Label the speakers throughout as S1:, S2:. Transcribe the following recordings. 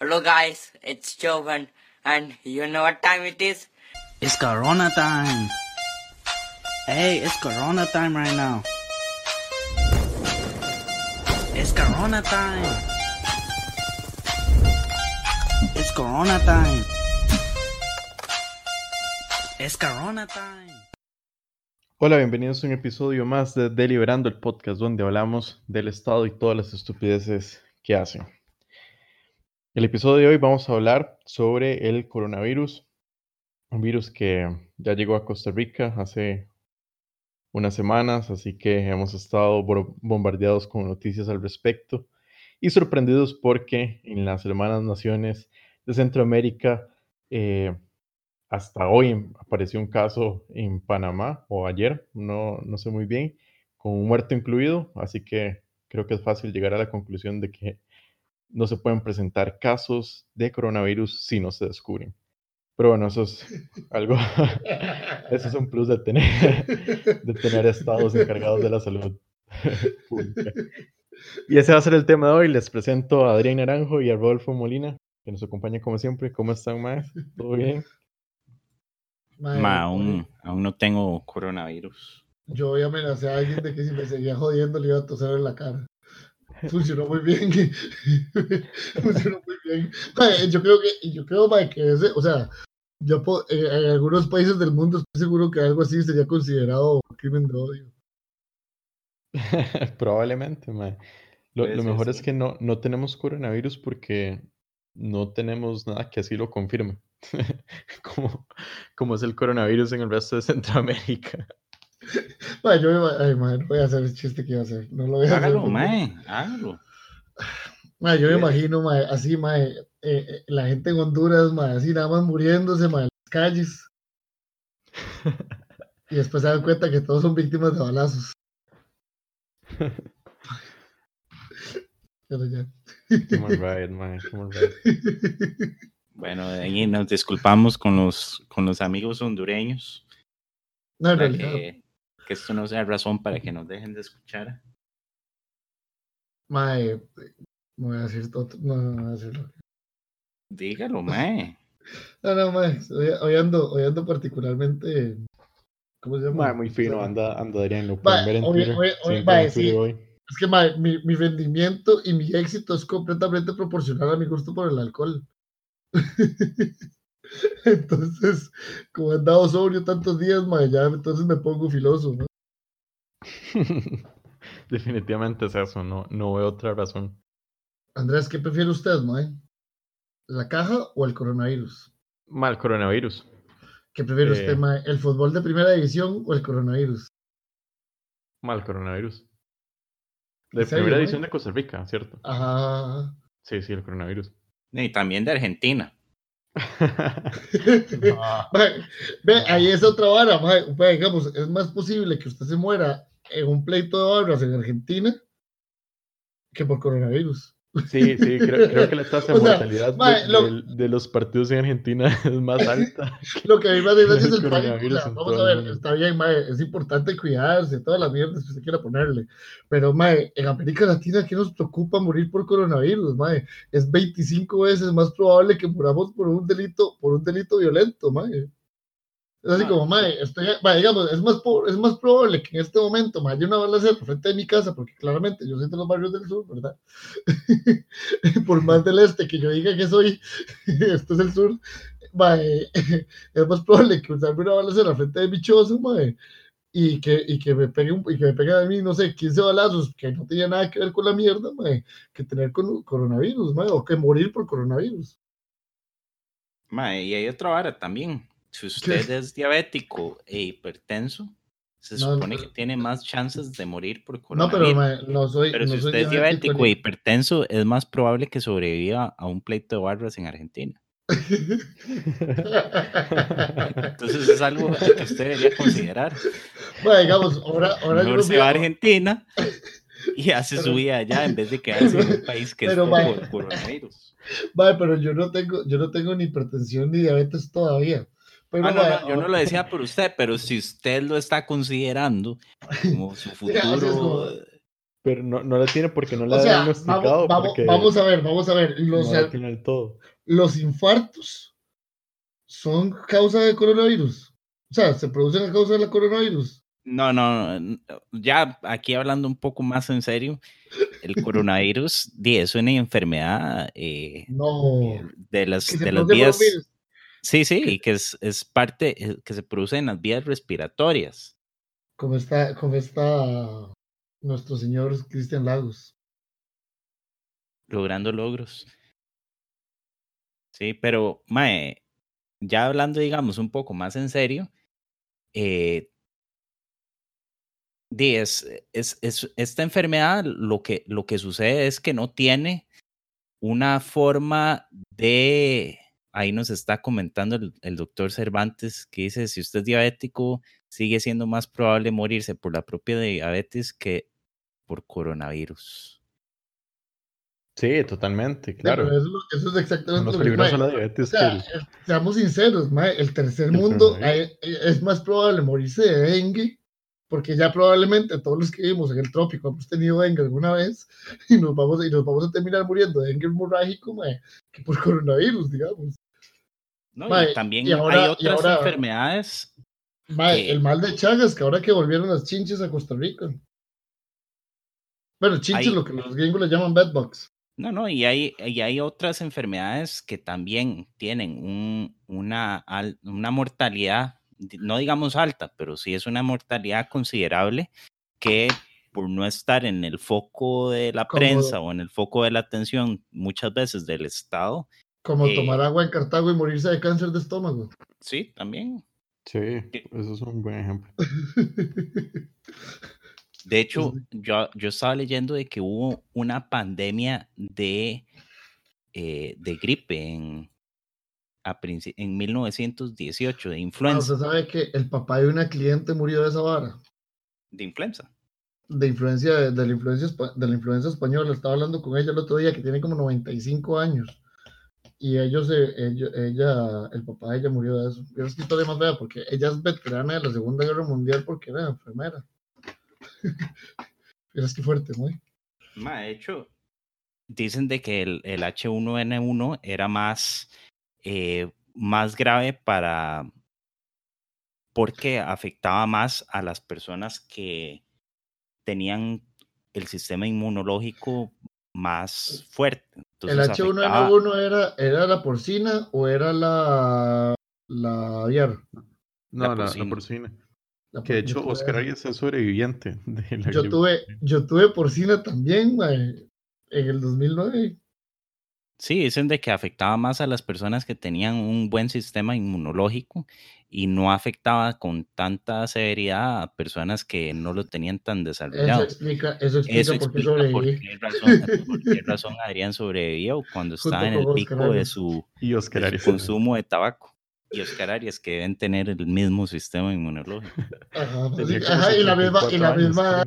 S1: Hello guys, it's Jovan, and you know what time it is?
S2: It's Corona time. Hey, it's Corona time right now. It's Corona time. It's Corona time. It's Corona time.
S3: Hola, bienvenidos a un episodio más de Deliberando el podcast donde hablamos del Estado y todas las estupideces que hacen. El episodio de hoy vamos a hablar sobre el coronavirus, un virus que ya llegó a Costa Rica hace unas semanas, así que hemos estado bombardeados con noticias al respecto y sorprendidos porque en las hermanas naciones de Centroamérica eh, hasta hoy apareció un caso en Panamá o ayer, no, no sé muy bien, con un muerto incluido, así que creo que es fácil llegar a la conclusión de que no se pueden presentar casos de coronavirus si no se descubren. Pero bueno, eso es algo, eso es un plus de tener, de tener estados encargados de la salud pública. Y ese va a ser el tema de hoy. Les presento a Adrián Naranjo y a Rodolfo Molina, que nos acompañan como siempre. ¿Cómo están, más? ¿Todo bien?
S2: Ma, aún, aún no tengo coronavirus.
S4: Yo voy a amenazar a alguien de que si me seguía jodiendo le iba a toser en la cara. Funcionó muy bien. Funcionó muy bien. yo creo que, yo creo que ese, o sea, yo en, algunos países del mundo estoy seguro que algo así sería considerado crimen de odio.
S3: Probablemente, Lo, lo mejor es que no, no tenemos coronavirus porque no tenemos nada que así lo confirme. como, como es el coronavirus en el resto de Centroamérica.
S4: Bueno, yo ay, no voy a hacer el chiste que iba a hacer. No lo voy a
S2: hágalo, hacer. Mae, hágalo.
S4: Mae, yo me imagino, mae, así, mae, eh, eh, la gente en Honduras, mae, así nada más muriéndose, mae, en las calles. y después se dan cuenta que todos son víctimas de balazos. Pero ya.
S2: Bueno, ahí nos disculpamos con los, con los amigos hondureños.
S4: No, en
S2: Que, esto no sea razón para que nos dejen de escuchar.
S4: Mae, no voy a decir todo, no, no voy a decirlo.
S2: Dígalo, mae.
S4: No, no, mae, hoy, ando, hoy ando particularmente, ¿cómo se llama?
S3: Mae, muy fino, anda, anda Adrián, lo pueden ver en
S4: Twitter. sí, es que mae, mi, mi rendimiento y mi éxito es completamente proporcional a mi gusto por el alcohol. entonces, como he andado sobrio tantos días, mae, ya entonces me pongo filoso, ¿no?
S3: Definitivamente es eso, no, no veo otra razón.
S4: Andrés, ¿qué prefiere usted, mae? ¿La caja o el coronavirus?
S3: Mal coronavirus.
S4: ¿Qué prefiere usted, eh. mae? ¿El fútbol de primera división o el coronavirus?
S3: Mal coronavirus. De primera edición de Costa Rica, ¿cierto?
S4: Ajá.
S3: Sí, sí, el coronavirus.
S2: Y también de Argentina.
S4: ve, ahí es otra vara, digamos, es más posible que usted se muera en un pleito de barras en Argentina que por coronavirus.
S3: Sí, sí, creo, que la tasa de mortalidad de, los partidos en Argentina es más alta.
S4: Lo que a mí me hace es el país. vamos a ver, está bien, mae, es importante cuidarse, todas las mierdas que se quiera ponerle. Pero, mae, en América Latina, ¿qué nos preocupa morir por coronavirus, mae? Es 25 veces más probable que muramos por un delito, por un delito violento, mae. Es así como, mae, estoy, digamos, es más, es más probable que en este momento me haya una balacera frente de mi casa, porque claramente yo soy de los barrios del sur, ¿verdad? Por más del este que yo diga que soy, esto es el sur, mae, es más probable que usarme una balacera frente de mi chozo, mae, y que, y que me pegue y que me pegue a mí, no sé, 15 balazos que no tenía nada que ver con la mierda, mae, que tener con, coronavirus, mae, o que morir por coronavirus.
S2: Mae, y hay otra vara también si usted es diabético e hipertenso, se supone que tiene más chances de morir por coronavirus.
S4: No, pero no soy.
S2: Pero
S4: si
S2: usted es diabético e hipertenso, es más probable que sobreviva a un pleito de barras en Argentina. Entonces es algo que usted debería considerar.
S4: Bueno, digamos, ahora, ahora
S2: Mejor se va a Argentina y hace su vida allá en vez de quedarse en un país que es por coronavirus.
S4: Vale, pero yo no tengo, yo no tengo ni hipertensión ni diabetes todavía.
S2: Ah, yo no lo decía por usted, pero si usted lo está considerando como su futuro
S3: Pero no, no la tiene porque no la ha diagnosticado.
S4: Vamos, vamos, a ver, vamos a ver. Los,
S3: todo.
S4: los infartos son causa de coronavirus. O sea, se producen a causa del coronavirus.
S2: No, no, ya aquí hablando un poco más en serio, el coronavirus es una enfermedad eh, de las, de las vías. Sí, sí, y que es, es, parte eh, que se produce en las vías respiratorias.
S4: Como está, como está nuestro señor Cristian Lagos.
S2: Logrando logros. Sí, pero, Mae, ya hablando, digamos, un poco más en serio, eh, es, es, es, esta enfermedad lo que, lo que sucede es que no tiene una forma de, ahí nos está comentando el, el, doctor Cervantes, que dice, si usted es diabético, sigue siendo más probable morirse por la propia diabetes que por coronavirus.
S3: Sí, totalmente, claro.
S4: eso, es exactamente lo que la diabetes. Eh, seamos sinceros, el tercer mundo eh, es más probable morirse de dengue porque ya probablemente todos los que vivimos en el trópico hemos tenido dengue alguna vez y nos vamos, y nos vamos a terminar muriendo de dengue hemorrágico que por coronavirus, digamos.
S2: No, también hay otras enfermedades.
S4: El mal de Chagas, que ahora que volvieron las chinches a Costa Rica. Bueno, chinches lo que los gringos le llaman bedbugs.
S2: No, no, y hay, y hay otras enfermedades que también tienen un, una, una mortalidad no digamos alta, pero sí es una mortalidad considerable que por no estar en el foco de la prensa o en el foco de la atención muchas veces del Estado.
S4: Como eh tomar agua en Cartago y morirse de cáncer de estómago.
S2: Sí, también.
S3: Sí, eso es un buen ejemplo.
S2: De hecho, yo, yo estaba leyendo de que hubo una pandemia de, eh, de gripe en, en 1918 de ah, influenza.
S4: ¿Usted sabe que el papá de una cliente murió de esa vara?
S2: ¿De influenza?
S4: De influencia, de, la influencia, de la influencia española. Estaba hablando con ella el otro día que tiene como 95 años. Y ellos, ella, ella, el papá de ella murió de eso. Pero es que historia más fea porque ella es veterana de la Segunda Guerra Mundial porque era enfermera. Pero es que fuerte, muy.
S2: de hecho, dicen de que el, el H1N1 era más eh, más grave para porque afectaba más a las personas que tenían el sistema inmunológico más fuerte.
S4: ¿El H1N1 era, era la porcina o era la, la aviar?
S3: No, la, porcina. que de hecho Oscar Arias es sobreviviente.
S4: yo, tuve, yo tuve porcina también, en el 2009.
S2: Sí, dicen de que afectaba más a las personas que tenían un buen sistema inmunológico y no afectaba con tanta severidad a personas que no lo tenían tan desarrollado.
S4: Eso explica, eso explica, por, qué sobrevivió.
S2: por, qué razón, Adrián sobrevivió cuando estaba en el pico de su, consumo de tabaco. Y Oscar Arias, que deben tener el mismo sistema inmunológico.
S4: Ajá, ajá y, la misma, y, la misma,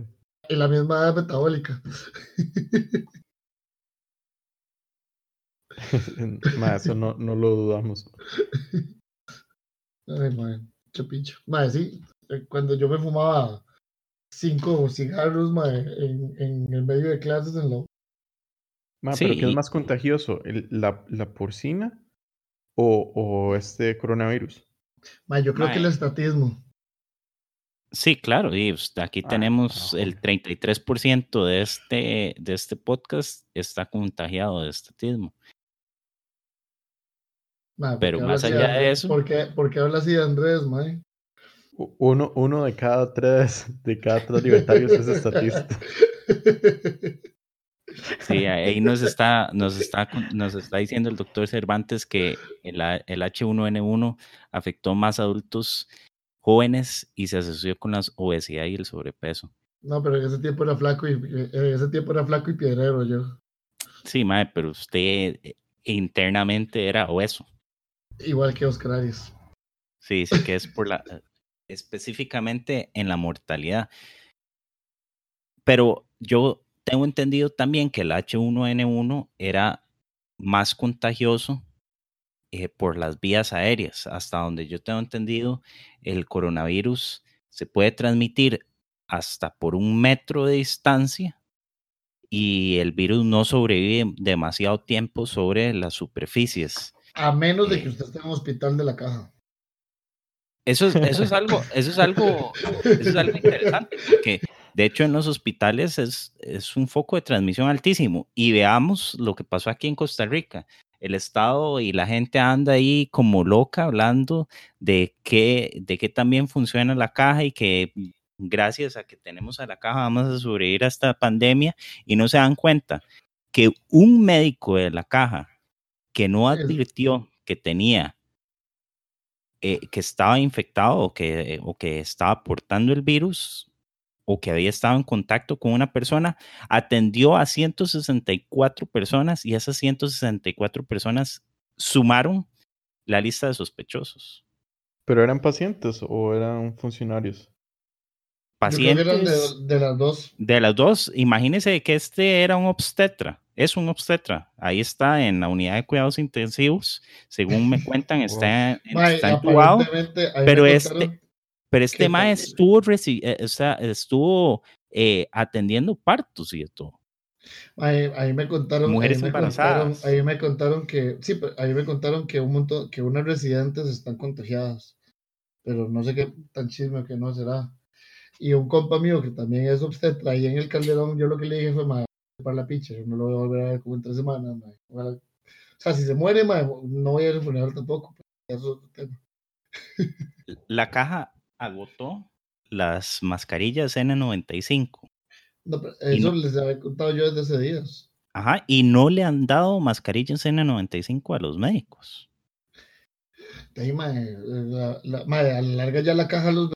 S4: y la misma edad metabólica.
S3: eso no, no lo dudamos.
S4: Ay, madre, chapicho. Madre, sí, eh, cuando yo me fumaba cinco cigarros, madre, en, en el medio de clases en la...
S3: pero ¿qué es más contagioso? ¿El, la, ¿La porcina o, o este coronavirus?
S4: Madre, yo creo que el estatismo.
S2: Sí, claro, y pues, aquí ah, tenemos el 33% de este, de este podcast está contagiado de estatismo. Pero más allá de eso.
S4: ¿Por qué, por qué habla así de Andrés, Mae?
S3: Uno, uno de cada tres, de cada tres libertarios es estatista.
S2: Sí, ahí nos está, nos está, nos está diciendo el doctor Cervantes que el, el H1N1 afectó más adultos jóvenes y se asoció con la obesidad y el sobrepeso.
S4: No, pero en ese tiempo era flaco y en ese tiempo era flaco y piedrero yo.
S2: Sí, mae, pero usted eh, internamente era obeso.
S4: Igual que Oscar Arias.
S2: Sí, sí que es por la específicamente en la mortalidad. Pero yo tengo entendido también que el H1N1 era más contagioso eh, por las vías aéreas. Hasta donde yo tengo entendido, el coronavirus se puede transmitir hasta por un metro de distancia y el virus no sobrevive demasiado tiempo sobre las superficies.
S4: A menos de que usted esté en un hospital de la caja.
S2: Eso es, eso es algo, eso es algo, eso es algo interesante, porque de hecho en los hospitales es, es un foco de transmisión altísimo. Y veamos lo que pasó aquí en Costa Rica. El Estado y la gente anda ahí como loca hablando de que, de que también funciona la caja y que gracias a que tenemos a la caja vamos a sobrevivir a esta pandemia y no se dan cuenta que un médico de la caja que no advirtió que tenía eh, que estaba infectado o que, o que estaba portando el virus o que había estado en contacto con una persona, atendió a 164 personas y esas 164 personas sumaron la lista de sospechosos.
S3: ¿Pero eran pacientes o eran funcionarios?
S2: Pacientes.
S4: De, de, las dos.
S2: De las dos. Imagínense que este era un obstetra es un obstetra. Ahí está en la unidad de cuidados intensivos. Según me cuentan, está, está entubado. Pero este, pero este ma estuvo, eh, o sea, estuvo eh, atendiendo partos y todo.
S4: Ahí, ahí, me contaron,
S2: mujeres
S4: ahí me
S2: embarazadas.
S4: Contaron, ahí me contaron que, sí, ahí me contaron que un montón, que unas residentes están contagiadas, pero no sé qué tan chisme que no será. Y un compa mío que también es obstetra, ahí en el Calderón, yo lo que le dije fue, para la picha, yo no lo voy a volver a ver como en tres semanas, O sea, si se muere, no voy a ir al funeral tampoco.
S2: La caja agotó las mascarillas N95.
S4: No, eso les había contado yo desde hace días.
S2: Ajá, y no le han dado mascarillas N95 a los médicos.
S4: Ahí, la, la, a la larga ya la caja los,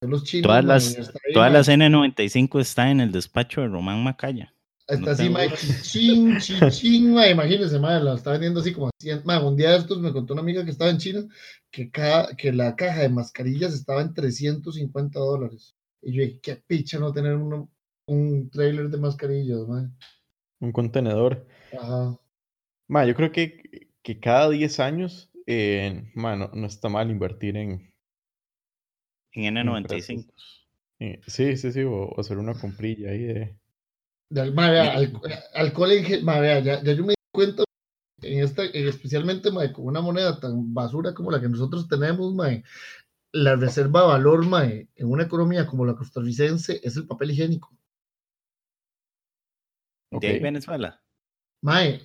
S4: los chinos.
S2: Todas las, todas las N95 están en el despacho de Román Macaya.
S4: Está así, mae, chichín, chichín, mae, imagínense, mae, la está vendiendo así como así. Mae, un día de estos me contó una amiga que estaba en China que, cada, que la caja de mascarillas estaba en 350 dólares. Y yo dije, qué picha no tener un, un trailer de mascarillas, mae.
S3: Un contenedor.
S4: Ajá.
S3: Mae, yo creo que, que cada 10 años, eh, mae, no, está mal invertir en...
S2: En N95.
S3: Sí, sí, sí, o hacer una comprilla ahí de
S4: del, alcohol en gel, ya, ya, yo me di cuenta en esta, especialmente con una moneda tan basura como la que nosotros tenemos, la reserva de valor en una economía como la costarricense es el papel higiénico.
S2: ¿De Venezuela?
S4: Mae,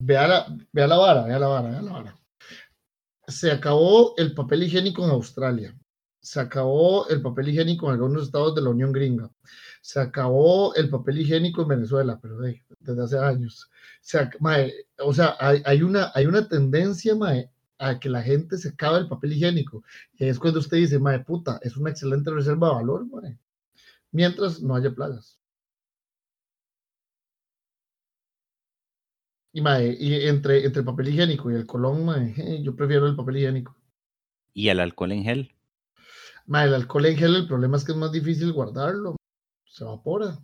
S4: vea la, vea la vara, vea la vara, vea la vara. Se acabó el papel higiénico en Australia. Se acabó el papel higiénico en algunos estados de la Unión Gringa se acabó el papel higiénico en Venezuela, pero desde hace años. o sea, hay, una, tendencia, a que la gente se acabe el papel higiénico. Y es cuando usted dice, mae, puta, es una excelente reserva de valor, mientras no haya plagas. Y, y entre, entre el papel higiénico y el colón, yo prefiero el papel higiénico.
S2: ¿Y el alcohol en gel?
S4: El alcohol en gel, el problema es que es más difícil guardarlo se evapora.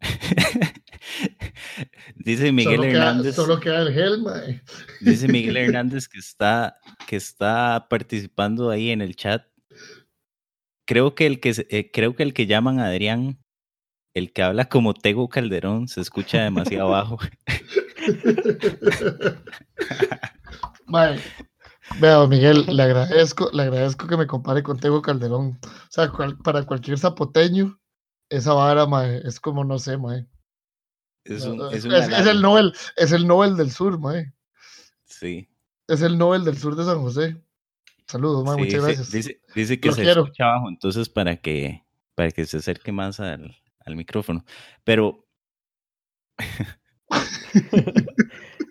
S2: Dice Miguel Hernández.
S4: solo queda el gel,
S2: Dice Miguel Hernández que está, que está participando ahí en el chat. Creo que el que eh, creo que el que llaman Adrián, el que habla como Tego Calderón, se escucha demasiado bajo.
S4: Veo, Miguel, le agradezco, le agradezco que me compare con Tego Calderón. O sea, para cualquier zapoteño, esa vara, mae, es como, no sé, mae.
S2: Es, un,
S4: es, el Nobel, es el Nobel del Sur, mae.
S2: Sí.
S4: Es el Nobel del Sur de San José. Saludos, mae, muchas gracias.
S2: Dice, dice que se escucha abajo, entonces para que, para que se acerque más al, al micrófono. Pero.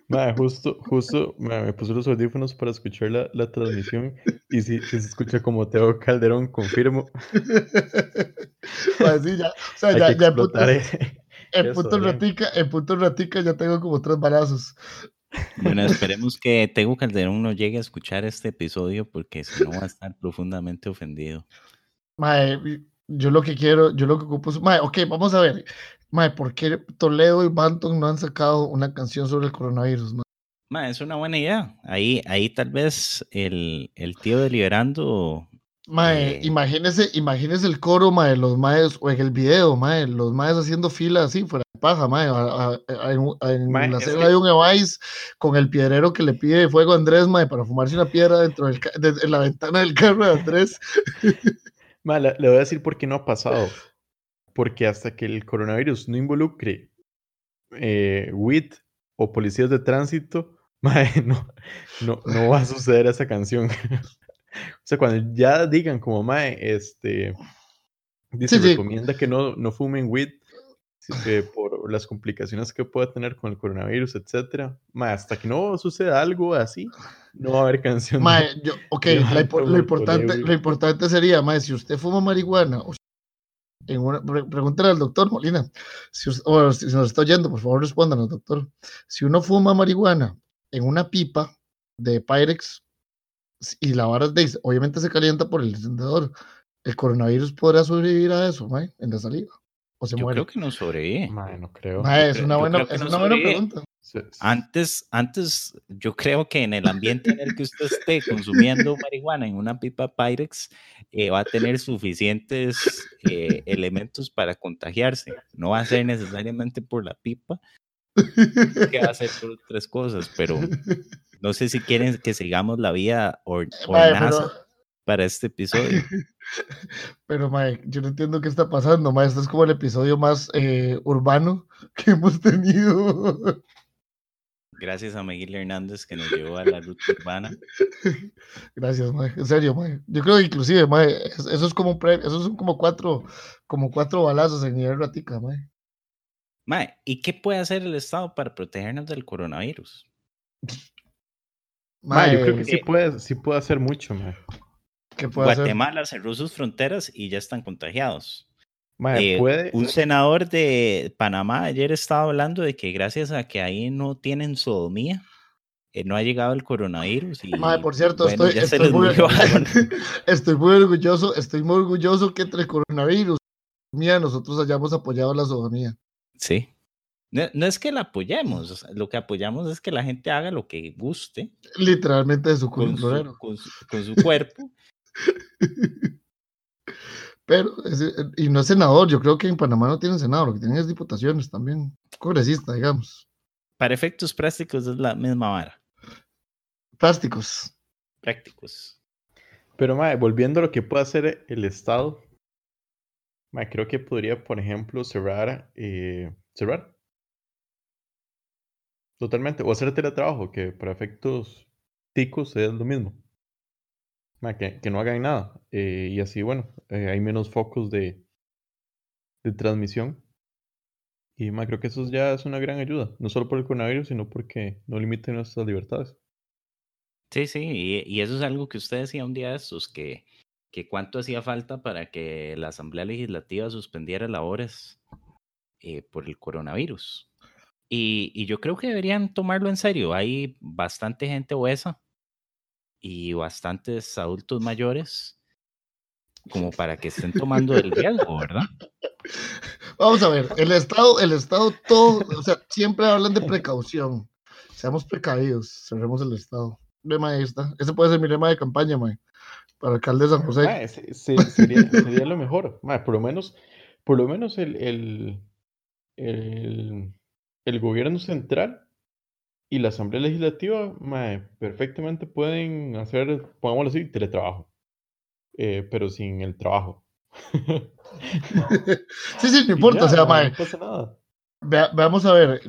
S3: mae, justo, justo me puse los audífonos para escuchar la, la transmisión y si, si, se escucha como Teo Calderón, confirmo.
S4: Pues sí, ya, o sea, ya, ya en punto, en punto ratica, en punto ratica ya tengo como tres balazos.
S2: Bueno, esperemos que Tego Calderón no llegue a escuchar este episodio porque si no va a estar profundamente ofendido.
S4: Mae, yo lo que quiero, yo lo que ocupo es, mae, ok, vamos a ver, mae, ¿por qué Toledo y Banton no han sacado una canción sobre el coronavirus, mae?
S2: mae es una buena idea. Ahí, ahí tal vez el, el tío deliberando
S4: Mae,
S2: Eh.
S4: imagínese, imagínese el coro, mae, los maes, o en el video, mae, los maes haciendo fila así, fuera de paja, mae, a- a- a- en,
S3: Mae,
S4: la celda
S3: que-
S4: de un Evice, con el piedrero que le pide fuego a Andrés, mae, para fumarse una piedra dentro del, de- en la ventana del carro de Andrés.
S3: Ma, le, le voy a decir por qué no ha pasado. Porque hasta que el coronavirus no involucre eh, WIT o policías de tránsito, mae, no, no, no va a suceder esa canción. o sea, cuando ya digan como, mae, este, dice,
S4: Sí, sí.
S3: recomienda que no, no fumen WIT que por las complicaciones que pueda tener con el coronavirus, etcétera. Mae, hasta que no suceda algo así, no va a haber canción.
S4: Mae, yo, ok, lo,
S3: por
S4: importante, lo importante sería, mae, si usted fuma marihuana, o en una, pregúntale al doctor Molina, si, o si nos está oyendo, por favor respóndanos, doctor. Si uno fuma marihuana en una pipa de Pyrex y la vara de, obviamente se calienta por el encendedor, el coronavirus podrá sobrevivir a eso, mae, en la saliva, o se
S2: Yo
S4: muere.
S2: creo que no sobrevive.
S3: Mae, no creo.
S4: Mae, es una buena,
S2: creo que
S4: es
S2: no
S4: una buena
S2: sobrevive.
S4: pregunta.
S2: Antes, antes, yo creo que en el ambiente en el que usted esté consumiendo marihuana en una pipa Pyrex, eh, va a tener suficientes eh, elementos para contagiarse. No va a ser necesariamente por la pipa, que va a ser por otras cosas, pero no sé si quieren que sigamos la vía ornaza
S4: pero,
S2: para este episodio.
S4: Pero, mae, yo no entiendo qué está pasando, mae. Este es como el episodio más eh, urbano que hemos tenido.
S2: Gracias a Miguel Hernández que nos llevó a la ruta urbana.
S4: Gracias, mae. En serio, mae. Yo creo que inclusive, mae, es- eso es como un pre- esos son como cuatro, como cuatro balazos en nivel ratica, mae.
S2: Mae, ¿y qué puede hacer el Estado para protegernos del coronavirus?
S3: Mae, yo creo que sí puede, sí puede hacer mucho, mae.
S4: ¿qué puede hacer?
S2: Guatemala cerró sus fronteras y ya están contagiados.
S3: Mae,
S2: Eh,
S3: puede.
S2: Un senador de Panamá ayer estaba hablando de que gracias a que ahí no tienen sodomía, eh, no ha llegado el coronavirus. Y,
S4: Mae, por cierto,
S2: bueno,
S4: estoy, estoy, muy, estoy muy orgulloso, estoy muy orgulloso que entre el coronavirus mía nosotros hayamos apoyado la sodomía.
S2: Sí. No, no es que la apoyemos, o sea, lo que apoyamos es que la gente haga lo que guste
S4: Literalmente de su
S2: con su, con su- con su cuerpo.
S4: Pero, es- y no es senador, yo creo que en Panamá no tienen senador, lo que tienen es diputaciones también. Congresista, digamos.
S2: Para efectos prácticos es la misma vara.
S4: Plásticos.
S2: Prácticos.
S3: Pero, mae, volviendo a lo que puede hacer el Estado, mae, creo que podría, por ejemplo, cerrar, eh, cerrar. Totalmente. O hacer teletrabajo, que para efectos ticos es lo mismo. Que, no hagan nada. Eh, y así, bueno, eh, hay menos focos de, de transmisión. Y mae, creo que eso ya es una gran ayuda. No solo por el coronavirus, sino porque no limite nuestras libertades.
S2: Sí, sí, y, y eso es algo que usted decía un día de estos, que, que cuánto hacía falta para que la Asamblea Legislativa suspendiera labores eh, por el coronavirus. Y, y yo creo que deberían tomarlo en serio. Hay bastante gente obesa y bastantes adultos mayores como para que estén tomando el riesgo, ¿verdad?
S4: Vamos a ver, el Estado, el Estado todo, o sea, siempre hablan de precaución. Seamos precavidos, cerremos el Estado. Lema ahí está. Ese puede ser mi lema de campaña, mae. Para alcalde de San José.
S3: Mae, se- se- sería, sería lo mejor. Mae, por lo menos, por lo menos el, el, el, el gobierno central y la Asamblea Legislativa mae, perfectamente pueden hacer, pongámoslo así, teletrabajo. Eh, pero sin el trabajo.
S4: Sí, sí, no importa,
S3: ya,
S4: o sea,
S3: mae, no pasa nada.
S4: vea- veamos a ver,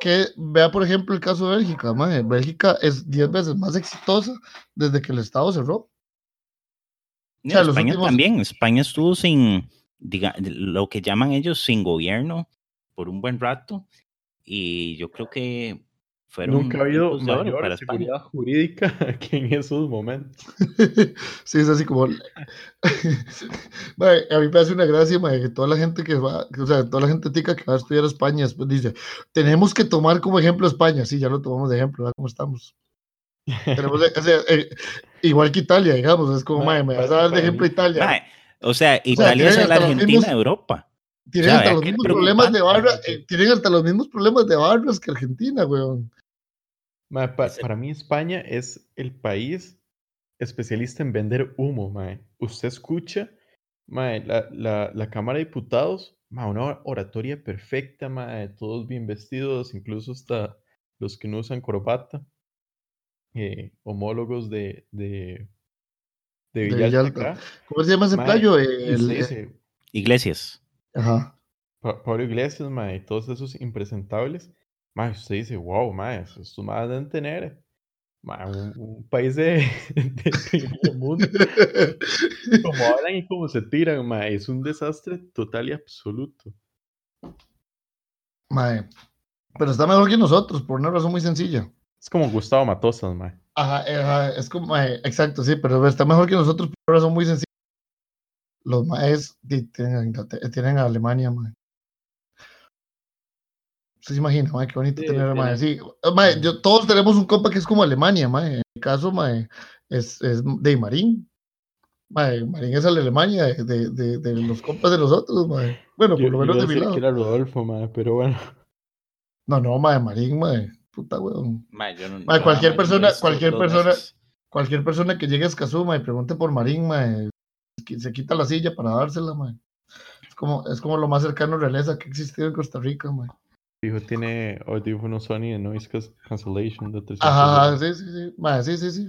S4: que, vea por ejemplo el caso de Bélgica, mae. Bélgica es 10 veces más exitosa desde que el Estado cerró.
S2: No,
S4: sea,
S2: España
S4: últimos-
S2: también. España estuvo sin, diga, lo que llaman ellos sin gobierno por un buen rato. Y yo creo que fueron
S3: Nunca ha habido mayor
S2: para España.
S3: seguridad jurídica que en esos momentos.
S4: sí, es así como. A mí me hace una gracia, que toda la gente que va, o sea, toda la gente tica que va a estudiar a España después dice: Tenemos que tomar como ejemplo a España. Sí, ya lo tomamos de ejemplo, ¿verdad? ¿Cómo estamos? Tenemos, o sea, eh, igual que Italia, digamos, es como,
S3: mae,
S4: me vas a dar de ejemplo Italia.
S2: O sea, Italia
S4: tienen
S2: es la Argentina
S4: mismos-
S2: de Europa.
S4: tienen
S2: o sea,
S4: hasta los mismos problemas de barra, eh, tienen hasta los mismos problemas de barras que Argentina, weón.
S3: Mae, pa- para mí España es el país especialista en vender humo, mae. Usted escucha, mae, la, la, la Cámara de Diputados, mae, una oratoria perfecta, mae, todos bien vestidos, incluso hasta los que no usan corbata, eh, homólogos de, de, de
S4: De
S3: Villalta
S4: Villalta.
S3: acá.
S4: ¿Cómo se llama ese
S3: Mae,
S4: playo? El-
S2: Iglesias.
S4: Ajá.
S3: Pa- Pablo Iglesias, mae, todos esos impresentables, mae, usted dice, wow, mae, estos más deben tener, mae, un, un país de, de mundo. Como hablan y como se tiran, mae, es un desastre total y absoluto.
S4: Mae. Pero está mejor que nosotros, por una razón muy sencilla.
S3: Es como Gustavo Matosas, mae.
S4: Ajá, eh, ajá, es como, mae, exacto, sí, pero está mejor que nosotros por una razón muy sencilla. Los maes tienen a, Inglaterra- tienen a Alemania, mae. ¿Usted se imagina, mae? Qué bonito
S3: Sí,
S4: tener a mae. Sí, mae, yo, todos tenemos un compa que es como Alemania, mae. En mi caso, mae, es, es de Marín. Mae, Marín es la Alemania de, de, de, de los compas de nosotros, mae. Bueno, por
S3: Yo,
S4: lo
S3: yo
S4: menos
S3: a
S4: de mi lado.
S3: que era Rodolfo, mae, pero bueno.
S4: No, no, mae, Marín, mae. Puta, weón.
S2: Mae, yo no-
S4: Mae,
S2: yo a
S4: cualquier persona- cualquier persona-
S2: veces.
S4: Cualquier persona que llegue a Escazú, mae, pregunte por Marín, mae, se quita la silla para dársela, mae. Es como, es como lo más cercano a realeza que ha existido en Costa Rica, mae.
S3: Hijo tiene audífonos Sony de noise cancellation de 300
S4: Ajá, sí, sí, sí. Mae, sí, sí, sí.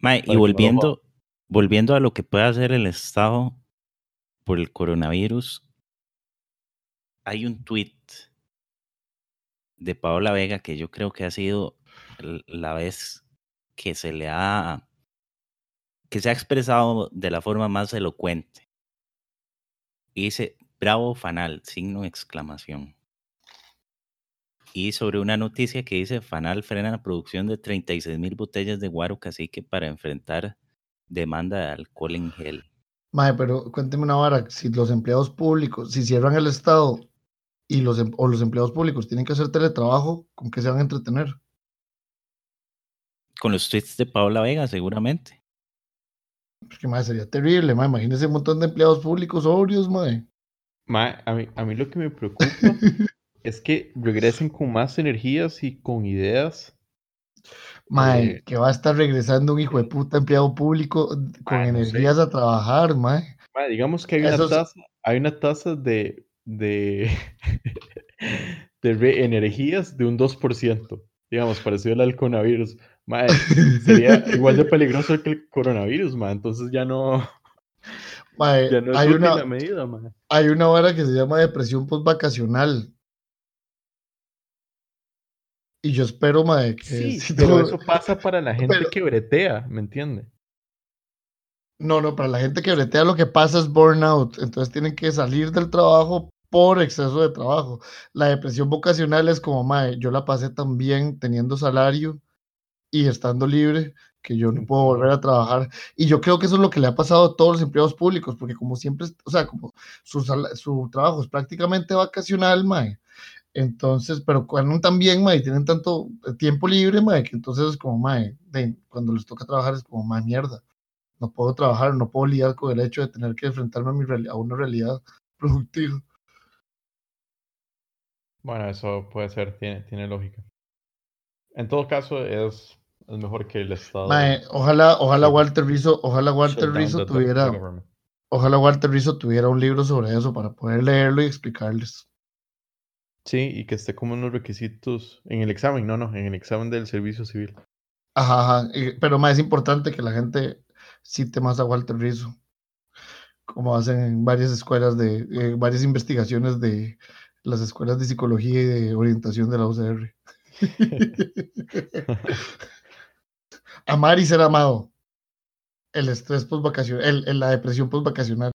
S2: Mae,
S3: Para que
S2: y volviendo, volviendo a lo que puede hacer el Estado por el coronavirus, hay un tweet de Paola Vega que yo creo que ha sido la vez que se le ha que se ha expresado de la forma más elocuente. Y dice, bravo Fanal, signo de exclamación. Y sobre una noticia que dice, Fanal frena la producción de 36 mil botellas de guaro cacique para enfrentar demanda de alcohol en gel.
S4: Mae, pero cuénteme una vara, si los empleados públicos, si cierran el Estado y los, em- o los empleados públicos tienen que hacer teletrabajo, ¿con qué se van a entretener?
S2: Con los tweets de Paola Vega, seguramente.
S4: Porque, mae, sería terrible, mae. Imagínese un montón de empleados públicos sobrios, mae.
S3: Mae, a mí, a mí lo que me preocupa es que regresen con más energías y con ideas.
S4: Mae,
S3: Eh,
S4: que va a estar regresando un hijo de puta empleado público con
S3: no sé.
S4: energías a trabajar, mae.
S3: Mae, digamos que hay una tasa, hay una tasa de, de, de re- energías de un 2%, digamos, parecido al coronavirus. Mae, sería igual de peligroso que el coronavirus, mae, entonces ya no,
S4: Mae,
S3: ya no es
S4: hay, una,
S3: medida, mae.
S4: hay una vara que se llama depresión postvacacional. Y yo espero, mae, que
S3: Sí,
S4: si
S3: pero
S4: todo-
S3: eso pasa para la gente
S4: Pero-
S3: que bretea, ¿me entiende?
S4: No, no, para la gente que bretea lo que pasa es burnout. Entonces tienen que salir del trabajo por exceso de trabajo. La depresión vocacional es como, mae, yo la pasé tan bien teniendo salario y estando libre que yo no puedo volver a trabajar. Y yo creo que eso es lo que le ha pasado a todos los empleados públicos, porque como siempre, o sea, como su, su trabajo es prácticamente vacacional, mae. Entonces, pero cuando también, mae, tienen tanto tiempo libre, mae, que entonces es como, mae, de- cuando les toca trabajar es como, mae, mierda no puedo trabajar, no puedo lidiar con el hecho de tener que enfrentarme a, mi a una realidad productiva.
S3: Bueno, eso puede ser, tiene, tiene lógica. En todo caso, es, es mejor que el Estado.
S4: Mae, ojalá, ojalá. Walter Rizzo, ojalá Walter Rizzo tuviera, ojalá Walter Rizzo tuviera un libro sobre eso para poder leerlo y explicarles.
S3: Sí, y que esté como en los requisitos en el examen, no, no, en el examen del servicio civil.
S4: Ajá, ajá, pero más es importante que la gente cite más a Walter Rizzo, como hacen en varias escuelas de, eh, varias investigaciones de las escuelas de psicología y de orientación de la UCR. Amar y ser amado. El estrés postvacacional, la depresión postvacacional.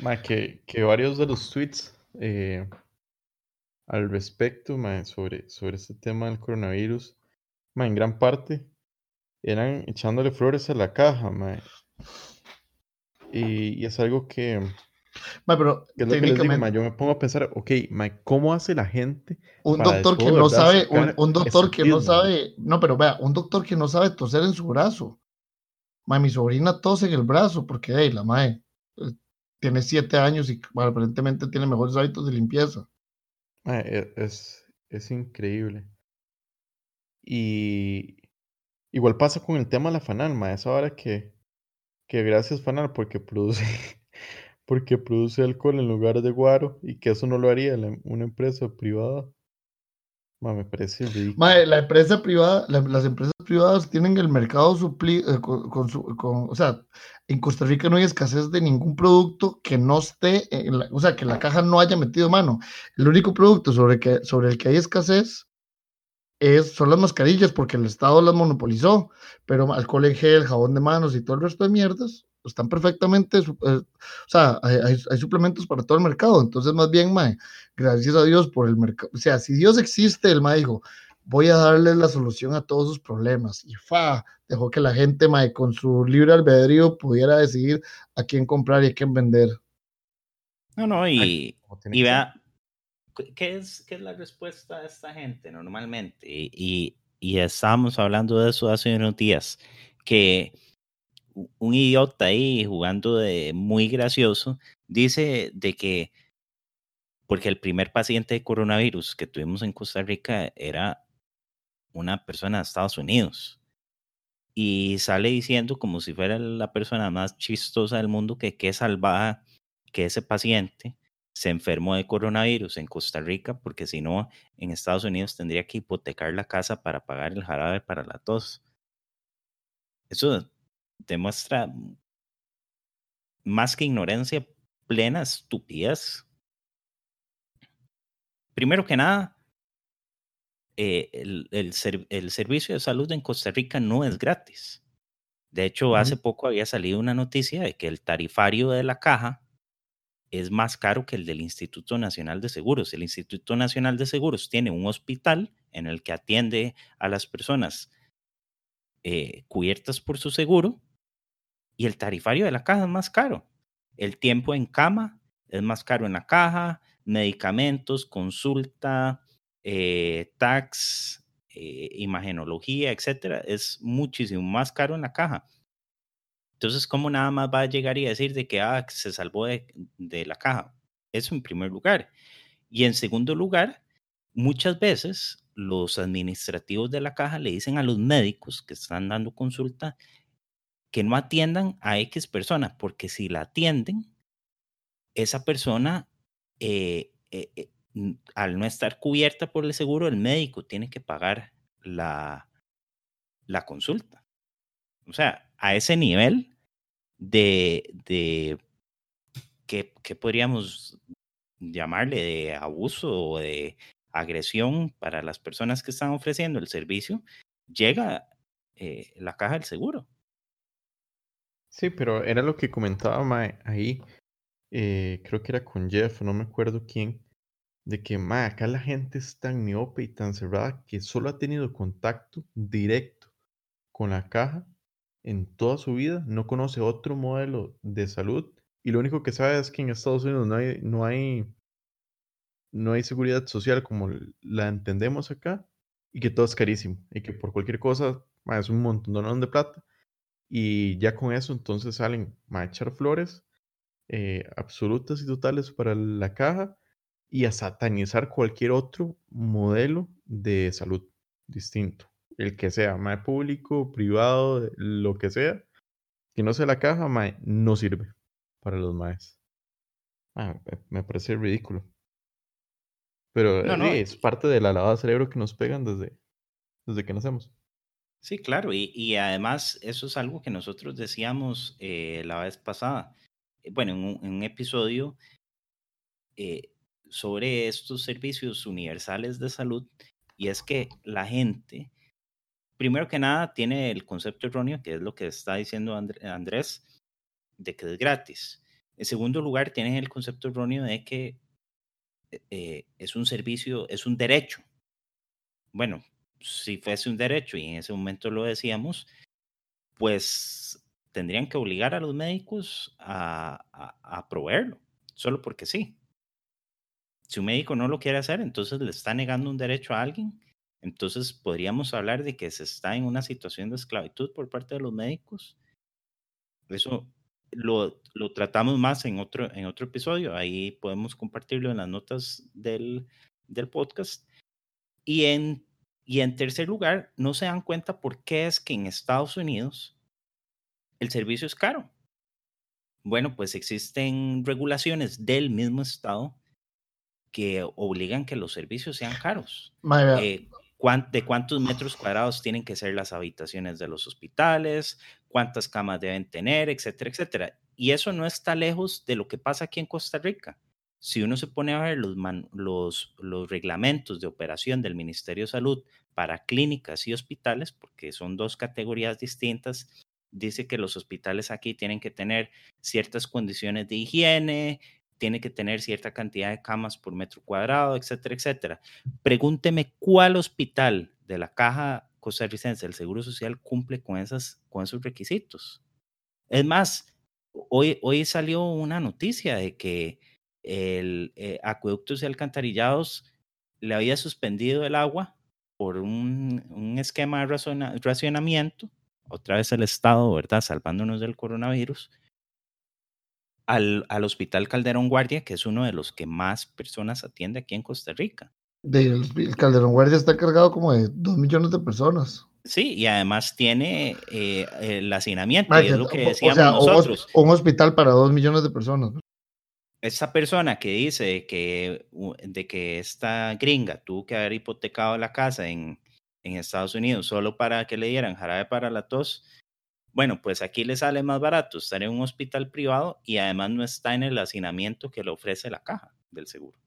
S3: Ma, que, que varios de los tweets eh, al respecto, sobre, sobre este tema del coronavirus, en gran parte eran echándole flores a la caja. Y, y es algo que,
S4: Ma, pero
S3: que es lo que les digo, ma,
S4: técnicamente,
S3: yo me pongo a pensar, ok, ma, ¿cómo hace la gente?
S4: un doctor que no sabe, un, doctor que no sabe, no, pero vea, un doctor que no sabe toser en su brazo. Mi sobrina tose en el brazo porque, hey, la mae eh, tiene siete años y aparentemente tiene mejores hábitos de limpieza.
S3: Ma, e- es, es increíble. Y, Igual pasa con el tema de la Fanal, ma, esa hora que, que gracias Fanal porque produce, porque produce alcohol en lugar de guaro y que eso no lo haría una empresa privada. Me parece ridículo.
S4: Ma, la empresa privada, las empresas privadas tienen el mercado suplido, eh, con, su, con, o sea, en Costa Rica no hay escasez de ningún producto que no esté, en la, o sea, que la caja no haya metido mano. El único producto sobre, que, sobre el que hay escasez es, son las mascarillas porque el Estado las monopolizó, pero alcohol en gel, jabón de manos y todo el resto de mierdas están perfectamente, eh, o sea, hay, suplementos para todo el mercado, entonces más bien, mae, gracias a Dios por el mercado, o sea, si Dios existe, el mae dijo, voy a darle la solución a todos sus problemas, y fa, dejó que la gente, mae, con su libre albedrío pudiera decidir a quién comprar y a quién vender.
S2: No, no, y, y vea, ¿qué es, ¿qué es la respuesta de esta gente normalmente? Y, y estábamos hablando de eso hace unos días, que un idiota ahí jugando de muy gracioso, dice de que, porque el primer paciente de coronavirus que tuvimos en Costa Rica era una persona de Estados Unidos. Y sale diciendo como si fuera la persona más chistosa del mundo que qué salvada que ese paciente se enfermó de coronavirus en Costa Rica, porque si no, en Estados Unidos tendría que hipotecar la casa para pagar el jarabe para la tos. Eso demuestra más que ignorancia, plena estupidez. Primero que nada, eh, el, el, servicio de salud en Costa Rica no es gratis. De hecho, hace poco había salido una noticia de que el tarifario de la caja es más caro que el del Instituto Nacional de Seguros. El Instituto Nacional de Seguros tiene un hospital en el que atiende a las personas eh, cubiertas por su seguro y el tarifario de la caja es más caro. El tiempo en cama es más caro en la caja, medicamentos, consulta, eh, tax, eh, imagenología, etcétera, es muchísimo más caro en la caja. Entonces, ¿cómo nada más va a llegar y decir de que ah, se salvó de, de la caja? Eso en primer lugar. Y en segundo lugar, muchas veces los administrativos de la caja le dicen a los médicos que están dando consulta que no atiendan a X persona, porque si la atienden, esa persona, eh, eh, eh, al no estar cubierta por el seguro, el médico tiene que pagar la, la consulta. O sea, a ese nivel de, de ¿qué, ¿qué, podríamos llamarle? De abuso o de agresión para las personas que están ofreciendo el servicio, llega eh, la caja del seguro.
S3: Sí, pero era lo que comentaba Mae ahí, eh, creo que era con Jeff, no me acuerdo quién, de que Mae, acá la gente es tan miope y tan cerrada que solo ha tenido contacto directo con la caja en toda su vida, no conoce otro modelo de salud y lo único que sabe es que en Estados Unidos no hay, no hay no hay seguridad social como la entendemos acá y que todo es carísimo y que por cualquier cosa es un montón de plata y ya con eso entonces salen a echar flores eh, absolutas y totales para la caja y a satanizar cualquier otro modelo de salud distinto, el que sea, más público, privado, lo que sea, que no sea la caja, no sirve para los maes. me parece ridículo. Pero es parte de la lavada de cerebro que nos pegan desde, desde que nacemos.
S2: Sí, claro, y, y además eso es algo que nosotros decíamos eh, la vez pasada, eh, bueno, en un, episodio eh, sobre estos servicios universales de salud, y es que la gente, primero que nada, tiene el concepto erróneo, que es lo que está diciendo Andrés, de que es gratis. En segundo lugar, tienen el concepto erróneo de que eh, es un servicio, es un derecho. Bueno, si fuese un derecho y en ese momento lo decíamos, pues tendrían que obligar a los médicos a, a, proveerlo, solo porque sí. Si un médico no lo quiere hacer, entonces le está negando un derecho a alguien. Entonces podríamos hablar de que se está en una situación de esclavitud por parte de los médicos. Eso lo, lo, tratamos más en otro, en otro episodio. Ahí podemos compartirlo en las notas del, del podcast. Y en Y en tercer lugar, no se dan cuenta por qué es que en Estados Unidos el servicio es caro. Bueno, pues existen regulaciones del mismo estado que obligan que los servicios sean caros. Eh, de cuántos metros cuadrados tienen que ser las habitaciones de los hospitales, cuántas camas deben tener, etcétera, etcétera. Y eso no está lejos de lo que pasa aquí en Costa Rica. Si uno se pone a ver los, los, reglamentos de operación del Ministerio de Salud para clínicas y hospitales, porque son dos categorías distintas, dice que los hospitales aquí tienen que tener ciertas condiciones de higiene, tiene que tener cierta cantidad de camas por metro cuadrado, etcétera, etcétera. Pregúnteme cuál hospital de la caja costarricense del Seguro Social cumple con, esas, con esos requisitos. Es más, hoy, hoy salió una noticia de que el eh, acueductos y alcantarillados le había suspendido el agua por un, un esquema de racionamiento, otra vez el Estado, ¿verdad? Salvándonos del coronavirus, al, al, Hospital Calderón Guardia, que es uno de los que más personas atiende aquí en Costa Rica.
S4: el Calderón Guardia está cargado como de dos millones de personas.
S2: Sí, y además tiene eh, el hacinamiento, y es lo que decíamos nosotros.
S4: Un, hospital para dos millones de personas.
S2: Esa persona que dice que, de que esta gringa tuvo que haber hipotecado la casa en, en Estados Unidos solo para que le dieran jarabe para la tos, bueno, pues aquí le sale más barato estar en un hospital privado y además no está en el hacinamiento que le ofrece la caja del seguro.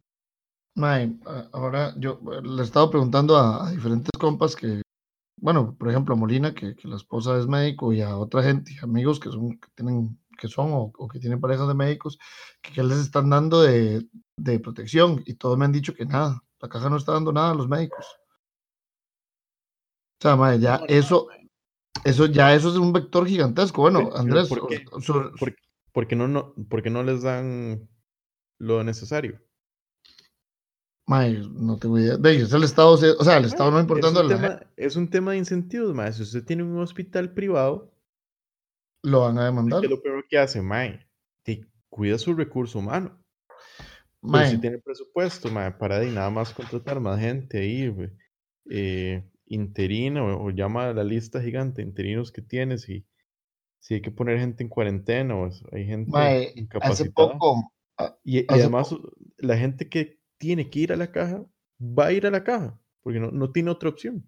S4: May, ahora yo eh, le he estado preguntando a, diferentes compas que, bueno, por ejemplo a Molina, que, la esposa es médico, y a otra gente, amigos que son, que tienen, que son o, que tienen parejas de médicos, que, que les están dando de, de protección, y todos me han dicho que nada, la caja no está dando nada a los médicos. O sea, mae, ya eso, eso ya eso es un vector gigantesco. Bueno, Andrés,
S3: ¿por qué, no, no, no les dan lo necesario?
S4: May, no tengo idea. De es el Estado, o sea, el Estado no importando.
S3: Es un, tema, es un tema de incentivos, mae. Si usted tiene un hospital privado,
S4: lo van a demandar.
S3: Es lo peor que hace, mae. Te cuida su recurso humano. Pero si tiene presupuesto, mae, para de nada más contratar más gente ahí, eh, interino o, llama a la lista gigante de interinos que tienes y si hay que poner gente en cuarentena o hay gente incapacitada. Hace poco, y, además la gente que tiene que ir a la caja va a ir a la caja porque no, no tiene otra opción.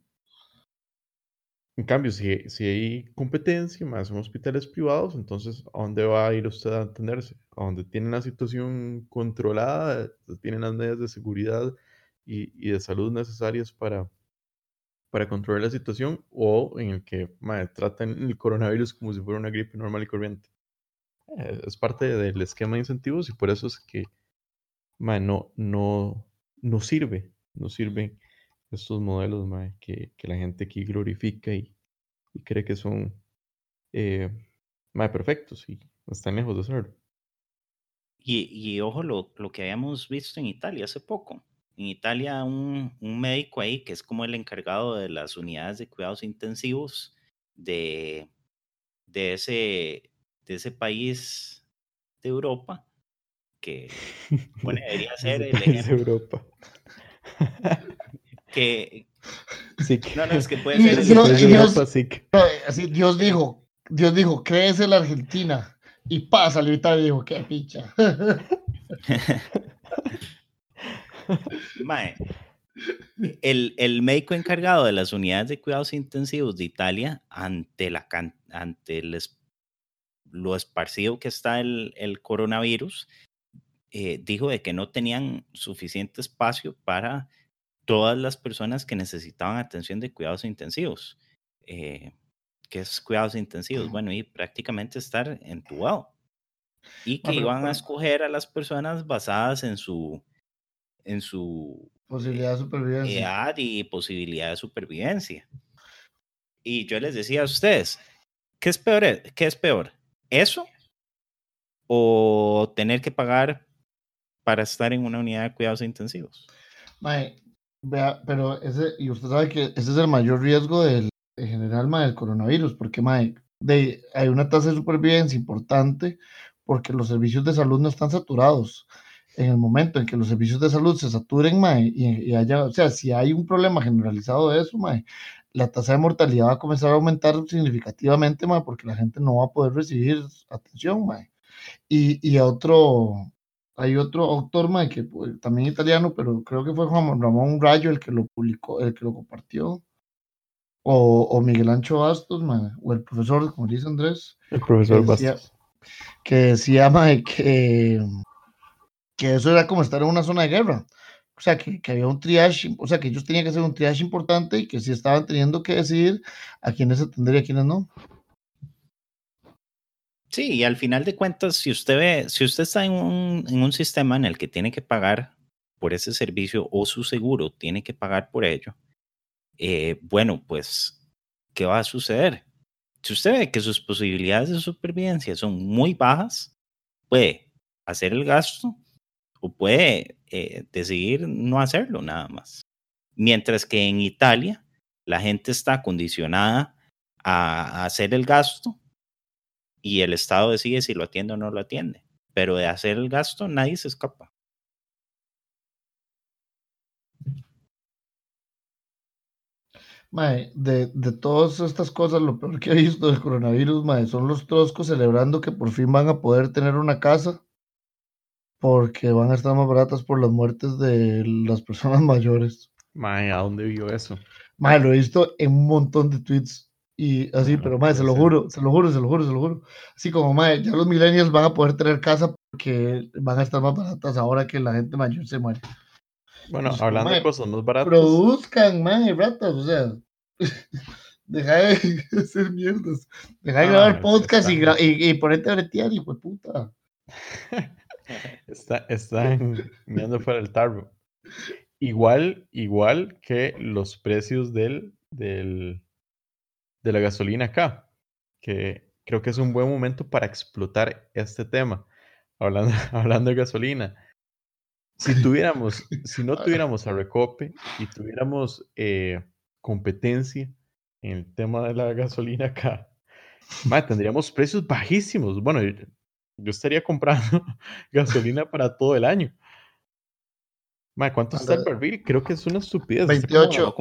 S3: En cambio, si, si hay competencia más en hospitales privados, entonces ¿a dónde va a ir usted a atenderse? A donde tienen la situación controlada, tienen las medidas de seguridad y, y de salud necesarias para, para controlar la situación o en el que tratan el coronavirus como si fuera una gripe normal y corriente. Eh, es parte del esquema de incentivos y por eso es que no, no, no sirve, no sirven estos modelos que, que, la gente aquí glorifica y, y cree que son eh, perfectos y están lejos de serlo.
S2: Y, y ojo lo, lo que habíamos visto en Italia hace poco en Italia un, un, médico ahí que es como el encargado de las unidades de cuidados intensivos de, de, ese, de ese país de Europa, que bueno, debería ser el
S3: ejemplo. De Europa.
S2: que,
S3: sí.
S2: No, no, es que puede ser. el
S4: no, Dios, sí. así, Dios dijo, Dios dijo, créese la Argentina. Y pasa, Italia y dijo, qué picha.
S2: el, el, médico encargado de las unidades de cuidados intensivos de Italia, ante, la, ante lo esparcido que está el, el coronavirus, eh, dijo de que no tenían suficiente espacio para todas las personas que necesitaban atención de cuidados intensivos. Eh, ¿Qué es cuidados intensivos? Bueno, y prácticamente estar entubado. Y que iban a escoger a las personas basadas en su, en su
S4: posibilidad de supervivencia.
S2: y posibilidad de supervivencia. Y yo les decía a ustedes, ¿qué es peor? Eh, ¿Qué es peor? ¿Eso? ¿O tener que pagar para estar en una unidad de cuidados intensivos?
S4: vea, pero ese, y usted sabe que ese es el mayor riesgo del, en general del coronavirus, porque de, hay una tasa de supervivencia importante porque los servicios de salud no están saturados. En el momento en que los servicios de salud se saturen, mae, y, haya, o sea, si hay un problema generalizado de eso, mae, la tasa de mortalidad va a comenzar a aumentar significativamente, mae, porque la gente no va a poder recibir atención, mae. Y, y otro, hay otro autor, mae, que pues, también italiano, pero creo que fue Juan Ramón Rayo el que lo publicó, el que lo compartió, o, o Miguel Ancho Bastos, mae, o el profesor, como dice Andrés.
S3: El profesor Bastos.
S4: Que decía, mae, que que eso era como estar en una zona de guerra. O sea, que, había un triage, o sea, que ellos tenían que hacer un triage importante y que sí estaban teniendo que decidir a quiénes atender y a quiénes no.
S2: Sí, y al final de cuentas, si usted ve, si usted está en un, en un sistema en el que tiene que pagar por ese servicio o su seguro tiene que pagar por ello, eh, bueno, pues, ¿qué va a suceder? Si usted ve que sus posibilidades de supervivencia son muy bajas, puede hacer el gasto o puede eh, decidir no hacerlo nada más. Mientras que en Italia la gente está condicionada a, hacer el gasto y el Estado decide si lo atiende o no lo atiende. Pero de hacer el gasto nadie se escapa.
S4: de, de, todas estas cosas, lo peor que he visto del coronavirus, mae, son los troscos celebrando que por fin van a poder tener una casa porque van a estar más baratas por las muertes de las personas mayores.
S3: Mae, ¿a dónde vio eso?
S4: Mae, lo he visto en un montón de tweets y así, pero mae, se lo juro, se lo juro, se lo juro, se lo juro. Así como, mae, ya los millennials van a poder tener casa porque van a estar más baratas ahora que la gente mayor se muere.
S3: Bueno, hablando de cosas más baratas.
S4: Produzcan, mae, ratas, o sea. Deja de hacer mierdas. Deja de grabar podcast y, y, y, ponerte a bretear, hijo de puta.
S3: Está, están mirando fuera el tarro. Igual, igual que los precios del, de la gasolina acá, que creo que es un buen momento para explotar este tema. Hablando, hablando de gasolina. Si tuviéramos, si no tuviéramos a Recope y tuviéramos eh, competencia en el tema de la gasolina acá, tendríamos precios bajísimos. Bueno, yo estaría comprando gasolina para todo el año. ¿cuánto está el barril? Creo que es una estupidez.
S4: 28.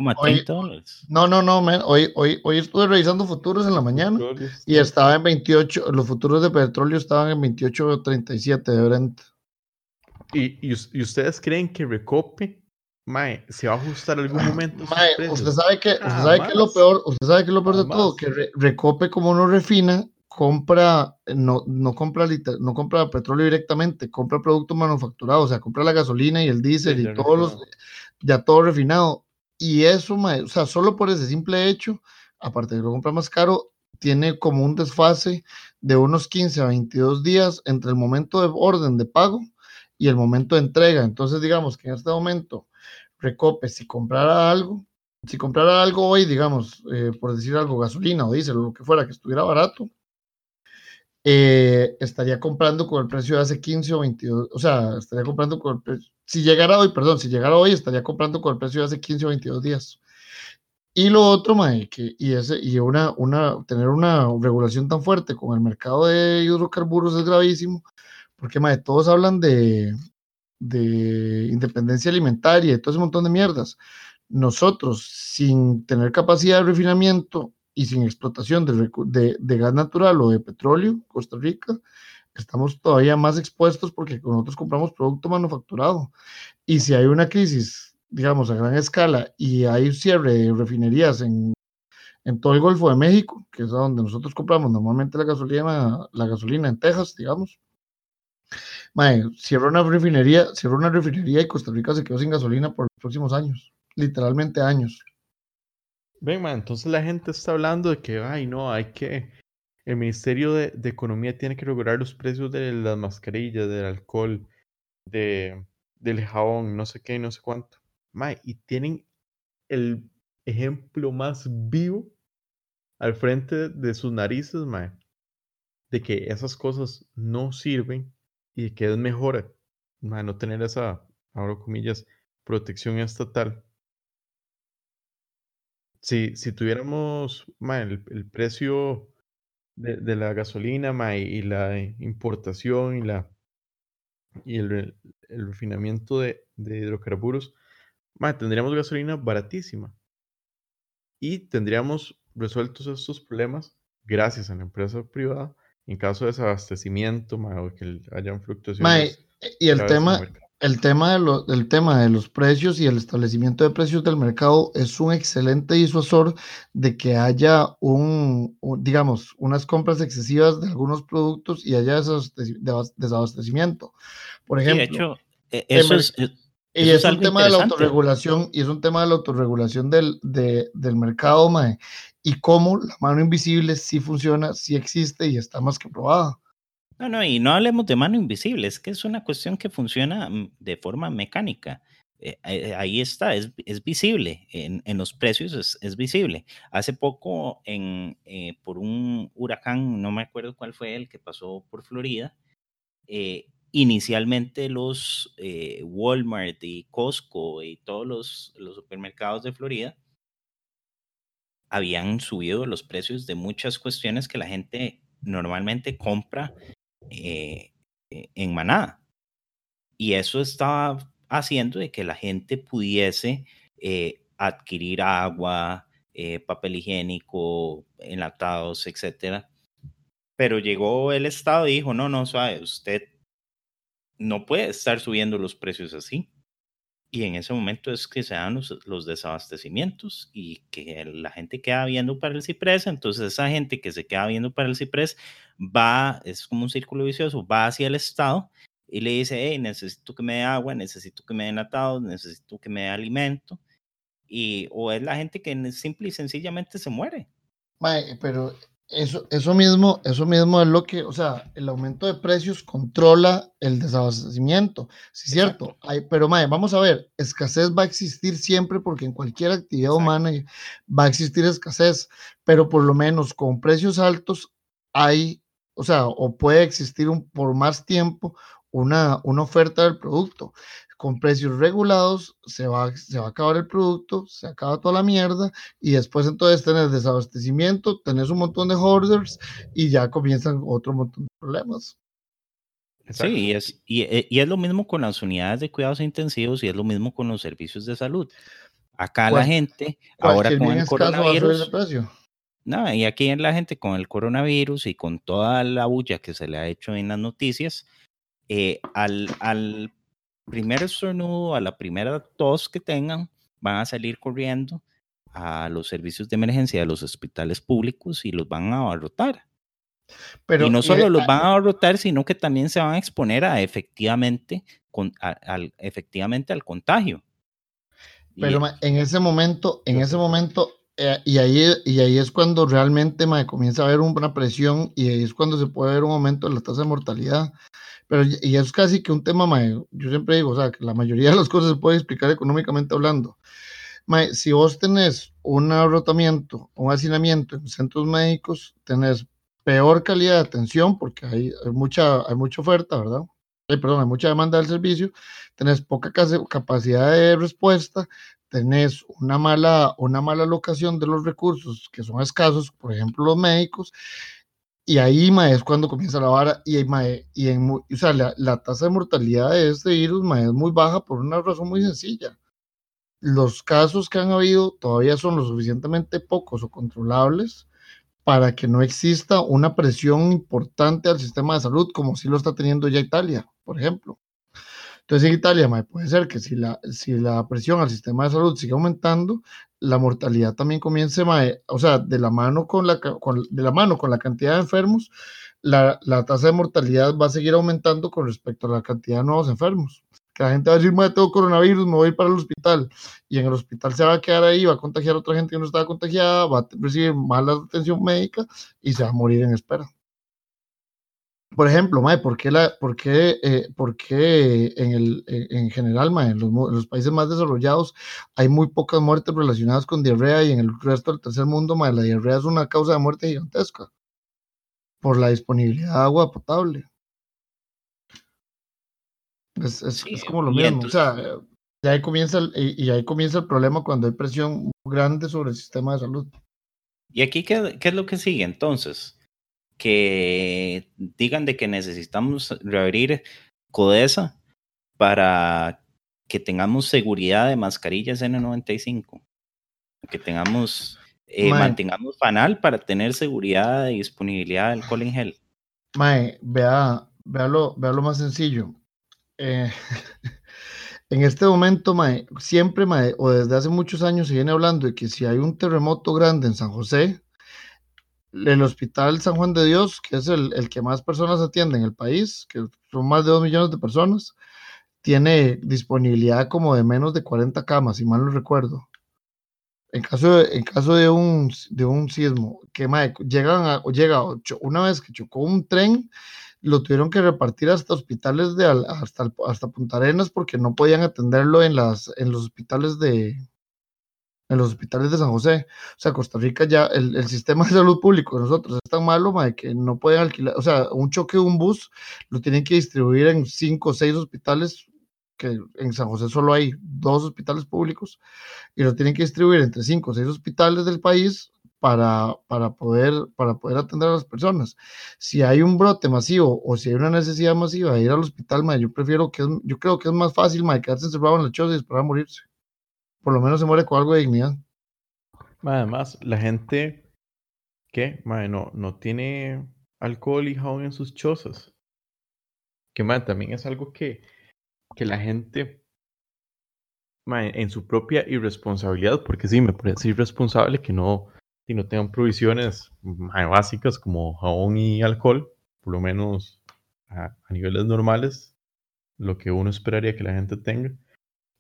S4: no, no, no, Hoy, hoy, hoy estuve revisando futuros en la mañana y estaba en 28. Los futuros de petróleo estaban en 28.37 de Brent.
S3: ¿Y, y, ustedes creen que Recope Mae, se va a ajustar algún momento.
S4: Mae, usted sabe que, usted sabe que lo peor, usted sabe que lo peor de todo, que Recope como no refina, compra, no, no, compra, no compra petróleo directamente, compra productos manufacturados, o sea, compra la gasolina y el diésel y todos los, ya todo refinado. Y eso, o sea, solo por ese simple hecho, aparte de que lo compra más caro, tiene como un desfase de unos 15 a 22 días entre el momento de orden de pago y el momento de entrega. Entonces, digamos que en este momento, Recope, si comprara algo, si comprara algo hoy, digamos, eh, por decir algo, gasolina o diésel o lo que fuera, que estuviera barato, eh, estaría comprando con el precio de hace 15 o 22, o sea, estaría comprando con el precio, si llegara hoy, perdón, si llegara hoy, estaría comprando con el precio de hace 15 o 22 días. Y lo otro, mae, que, y, ese, y una, una, tener una regulación tan fuerte con el mercado de hidrocarburos es gravísimo, porque mae, todos hablan de, de independencia alimentaria y todo ese montón de mierdas. Nosotros, sin tener capacidad de refinamiento y sin explotación de, de, gas natural o de petróleo, Costa Rica, estamos todavía más expuestos porque nosotros compramos producto manufacturado. Y si hay una crisis, digamos, a gran escala y hay cierre de refinerías en, en todo el Golfo de México, que es donde nosotros compramos normalmente la gasolina, la gasolina en Texas, digamos. Cierra una refinería, cierra una refinería y Costa Rica se quedó sin gasolina por los próximos años, literalmente años.
S3: Ven, entonces la gente está hablando de que, ay, no, hay que. El Ministerio de, Economía tiene que regular los precios de las mascarillas, del alcohol, de, del jabón, no sé qué, no sé cuánto. Mae, y tienen el ejemplo más vivo al frente de sus narices, mae, de que esas cosas no sirven y que es mejor, no tener esa, ahora comillas, protección estatal si, si tuviéramos el, precio de, la gasolina y la importación y, la, y el, el refinamiento de, de hidrocarburos, tendríamos gasolina baratísima y tendríamos resueltos estos problemas gracias a la empresa privada en caso de desabastecimiento o que hayan fluctuaciones.
S4: y el tema, el tema, de lo, el tema de los precios y el establecimiento de precios del mercado es un excelente disuasor de que haya un, digamos, unas compras excesivas de algunos productos y haya desabastecimiento. Por ejemplo, de hecho,
S2: e, eso es,
S4: y es, un tema de la autorregulación, y es un tema de la autorregulación del, del mercado, mae, y cómo la mano invisible sí funciona, sí existe y está más que probada.
S2: No, no, y no hablemos de mano invisible, es que es una cuestión que funciona mm, de forma mecánica. Eh, eh, ahí está, es, es visible, en, en, los precios es, es, visible. Hace poco, en, eh, por un huracán, no me acuerdo cuál fue el que pasó por Florida, inicialmente los Walmart y Costco y todos los, los supermercados de Florida habían subido los precios de muchas cuestiones que la gente normalmente compra eh, eh, en manada. Y eso estaba haciendo de que la gente pudiese eh, adquirir agua, papel higiénico, enlatados, etcétera. Pero llegó el Estado y dijo, no, no, sabe, usted no puede estar subiendo los precios así. Y en ese momento es que se dan los, desabastecimientos y que la gente queda viendo para el ciprés. Entonces esa gente que se queda viendo para el ciprés va, es como un círculo vicioso, va hacia el Estado y le dice, hey, necesito que me dé agua, necesito que me dé enlatados, necesito que me dé alimento. Y, o es la gente que simple y sencillamente se muere.
S4: pero eso, eso, mismo, eso mismo es lo que, o sea, el aumento de precios controla el desabastecimiento. Sí, cierto. Hay, pero mae, vamos a ver, escasez va a existir siempre porque en cualquier actividad humana va a existir escasez, pero por lo menos con precios altos hay, o sea, o puede existir un, por más tiempo una, una oferta del producto con precios regulados, se va, se va a acabar el producto, se acaba toda la mierda y después entonces tenés desabastecimiento, tenés un montón de hoarders y ya comienzan otro montón de problemas.
S2: Sí, y es, y, eh, y, es lo mismo con las unidades de cuidados intensivos y es lo mismo con los servicios de salud. Acá la gente, ahora con el coronavirus. No, y aquí en la gente con el coronavirus y con toda la bulla que se le ha hecho en las noticias, eh, al, al primer estornudo, a la primera tos que tengan, van a salir corriendo a los servicios de emergencia de los hospitales públicos y los van a abarrotar. Pero, y no solo los van a abarrotar, sino que también se van a exponer a efectivamente, con, al, efectivamente al contagio.
S4: Pero en ese momento, en ese momento, eh, y, ahí, y ahí es cuando realmente comienza a haber una presión y ahí es cuando se puede ver un aumento en la tasa de mortalidad. Pero, y es casi que un tema, yo siempre digo, o sea, que la mayoría de las cosas se puede explicar económicamente hablando. si vos tenés un abrotamiento, un hacinamiento en centros médicos, tenés peor calidad de atención porque hay, mucha, hay mucha oferta, ¿verdad? Hay, perdón, hay mucha demanda del servicio, tenés poca capacidad de respuesta, tenés una mala, una mala alocación de los recursos que son escasos, por ejemplo, los médicos, y ahí, mae, es cuando comienza la vara. Y, mae, y en, o sea, la, la, tasa de mortalidad de este virus, mae, es muy baja por una razón muy sencilla. Los casos que han habido todavía son lo suficientemente pocos o controlables para que no exista una presión importante al sistema de salud como si lo está teniendo ya Italia, por ejemplo. Entonces en Italia mae, puede ser que si la, si la presión al sistema de salud sigue aumentando, la mortalidad también comience, o sea, de la mano con la, de la, mano con la cantidad de enfermos, la, la, tasa de mortalidad va a seguir aumentando con respecto a la cantidad de nuevos enfermos. Que la gente va a decir, de tengo coronavirus, me voy para el hospital. Y en el hospital se va a quedar ahí, va a contagiar a otra gente que no estaba contagiada, va a recibir mala atención médica y se va a morir en espera por ejemplo, mae, ¿por qué, la, por qué, eh, por qué en, el, en general, mae, en los, los, países más desarrollados hay muy pocas muertes relacionadas con diarrea y en el resto del tercer mundo, mae, la diarrea es una causa de muerte gigantesca por la disponibilidad de agua potable? Es, es, es como lo mismo, o sea, y ahí, comienza el, y, ahí comienza el problema cuando hay presión grande sobre el sistema de salud.
S2: ¿Y aquí qué, qué es lo que sigue entonces? Que digan de que necesitamos reabrir CODESA para que tengamos seguridad de mascarillas N95. Que tengamos, eh, mantengamos fanal para tener seguridad y disponibilidad del alcohol en gel.
S4: Mae, vea, vea lo, más sencillo. Eh, en este momento, mae, siempre, mae, o desde hace muchos años se viene hablando de que si hay un terremoto grande en San José, el Hospital San Juan de Dios, que es el, el que más personas atiende en el país, que son más de dos millones de personas, tiene disponibilidad como de menos de 40 camas, si mal no recuerdo. En caso de, en caso de un, de un sismo, que llegan a, llega una vez que chocó un tren, lo tuvieron que repartir hasta hospitales de hasta, hasta Punta Arenas porque no podían atenderlo en, las, en los hospitales de en los hospitales de San José. O sea, Costa Rica ya, el, el sistema de salud público de nosotros es tan malo que no pueden alquilar, o sea, un choque de un bus lo tienen que distribuir en cinco o seis hospitales que en San José solo hay dos hospitales públicos y lo tienen que distribuir entre cinco o seis hospitales del país para, para, poder, para poder atender a las personas. Si hay un brote masivo o si hay una necesidad masiva de ir al hospital, yo prefiero que yo creo que es más fácil ma, quedarse encerrado en la choza y esperar a morirse. Por lo menos se muere con algo de dignidad.
S3: Además, la gente que no, no tiene alcohol y jabón en sus chozas. Que también es algo que que la gente, en su propia irresponsabilidad, porque sí, me parece irresponsable que no, si no tengan provisiones básicas como jabón y alcohol, por lo menos a, niveles normales, lo que uno esperaría que la gente tenga.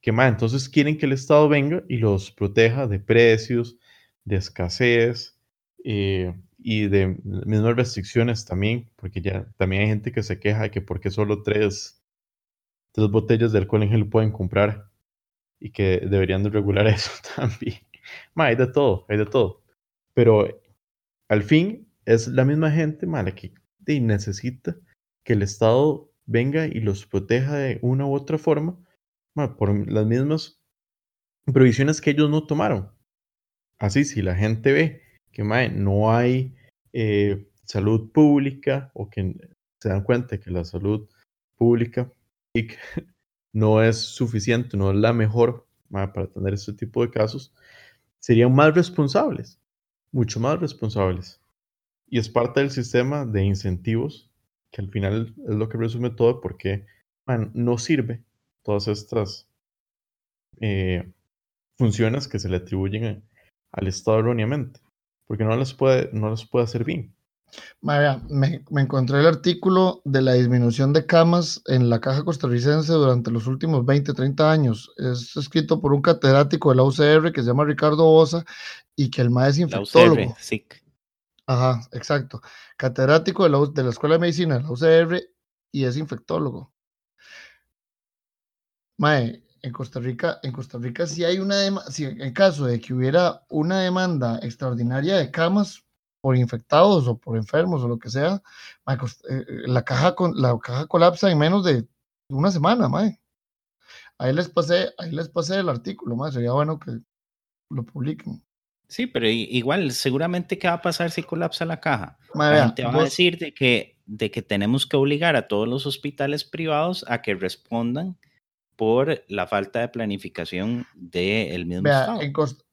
S3: Que más, entonces quieren que el Estado venga y los proteja de precios, de escasez eh, y de mismas restricciones también, porque ya también hay gente que se queja de que porque solo tres dos botellas de alcohol en gel pueden comprar y que deberían de regular eso también. hay de todo, hay de todo. Pero al fin es la misma gente mala que necesita que el Estado venga y los proteja de una u otra forma por las mismas provisiones que ellos no tomaron. Así, si la gente ve que no hay eh, salud pública o que se dan cuenta que la salud pública no es suficiente, no es la mejor para tener este tipo de casos, serían más responsables, mucho más responsables. Y es parte del sistema de incentivos, que al final es lo que resume todo, porque no sirve todas estas eh, funciones que se le atribuyen al Estado erróneamente, porque no les puede, no les puede hacer bien.
S4: Vaya, me, encontré el artículo de la disminución de camas en la caja costarricense durante los últimos 20, 30 años. Es escrito por un catedrático de la UCR que se llama Ricardo Bosa y que el maestro es infectólogo. sí. Ajá, exacto. Catedrático de la, de la Escuela de Medicina de la UCR y es infectólogo. Mae, en Costa Rica, en Costa Rica si hay una demanda, si en caso de que hubiera una demanda extraordinaria de camas, por infectados o por enfermos o lo que sea, eh, eh, la, caja con, la caja colapsa en menos de una semana, mae. Ahí les pasé, ahí les pasé el artículo, mae. sería bueno que lo publiquen.
S2: Sí, pero igual, seguramente, ¿qué va a pasar si colapsa la caja? la gente va a decir de que, de que tenemos que obligar a todos los hospitales privados a que respondan por la falta de planificación del mismo Vea,